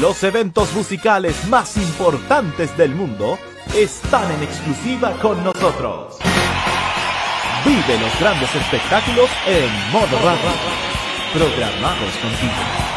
Los eventos musicales más importantes del mundo están en exclusiva con nosotros. Vive los grandes espectáculos en modo radio. Programados contigo.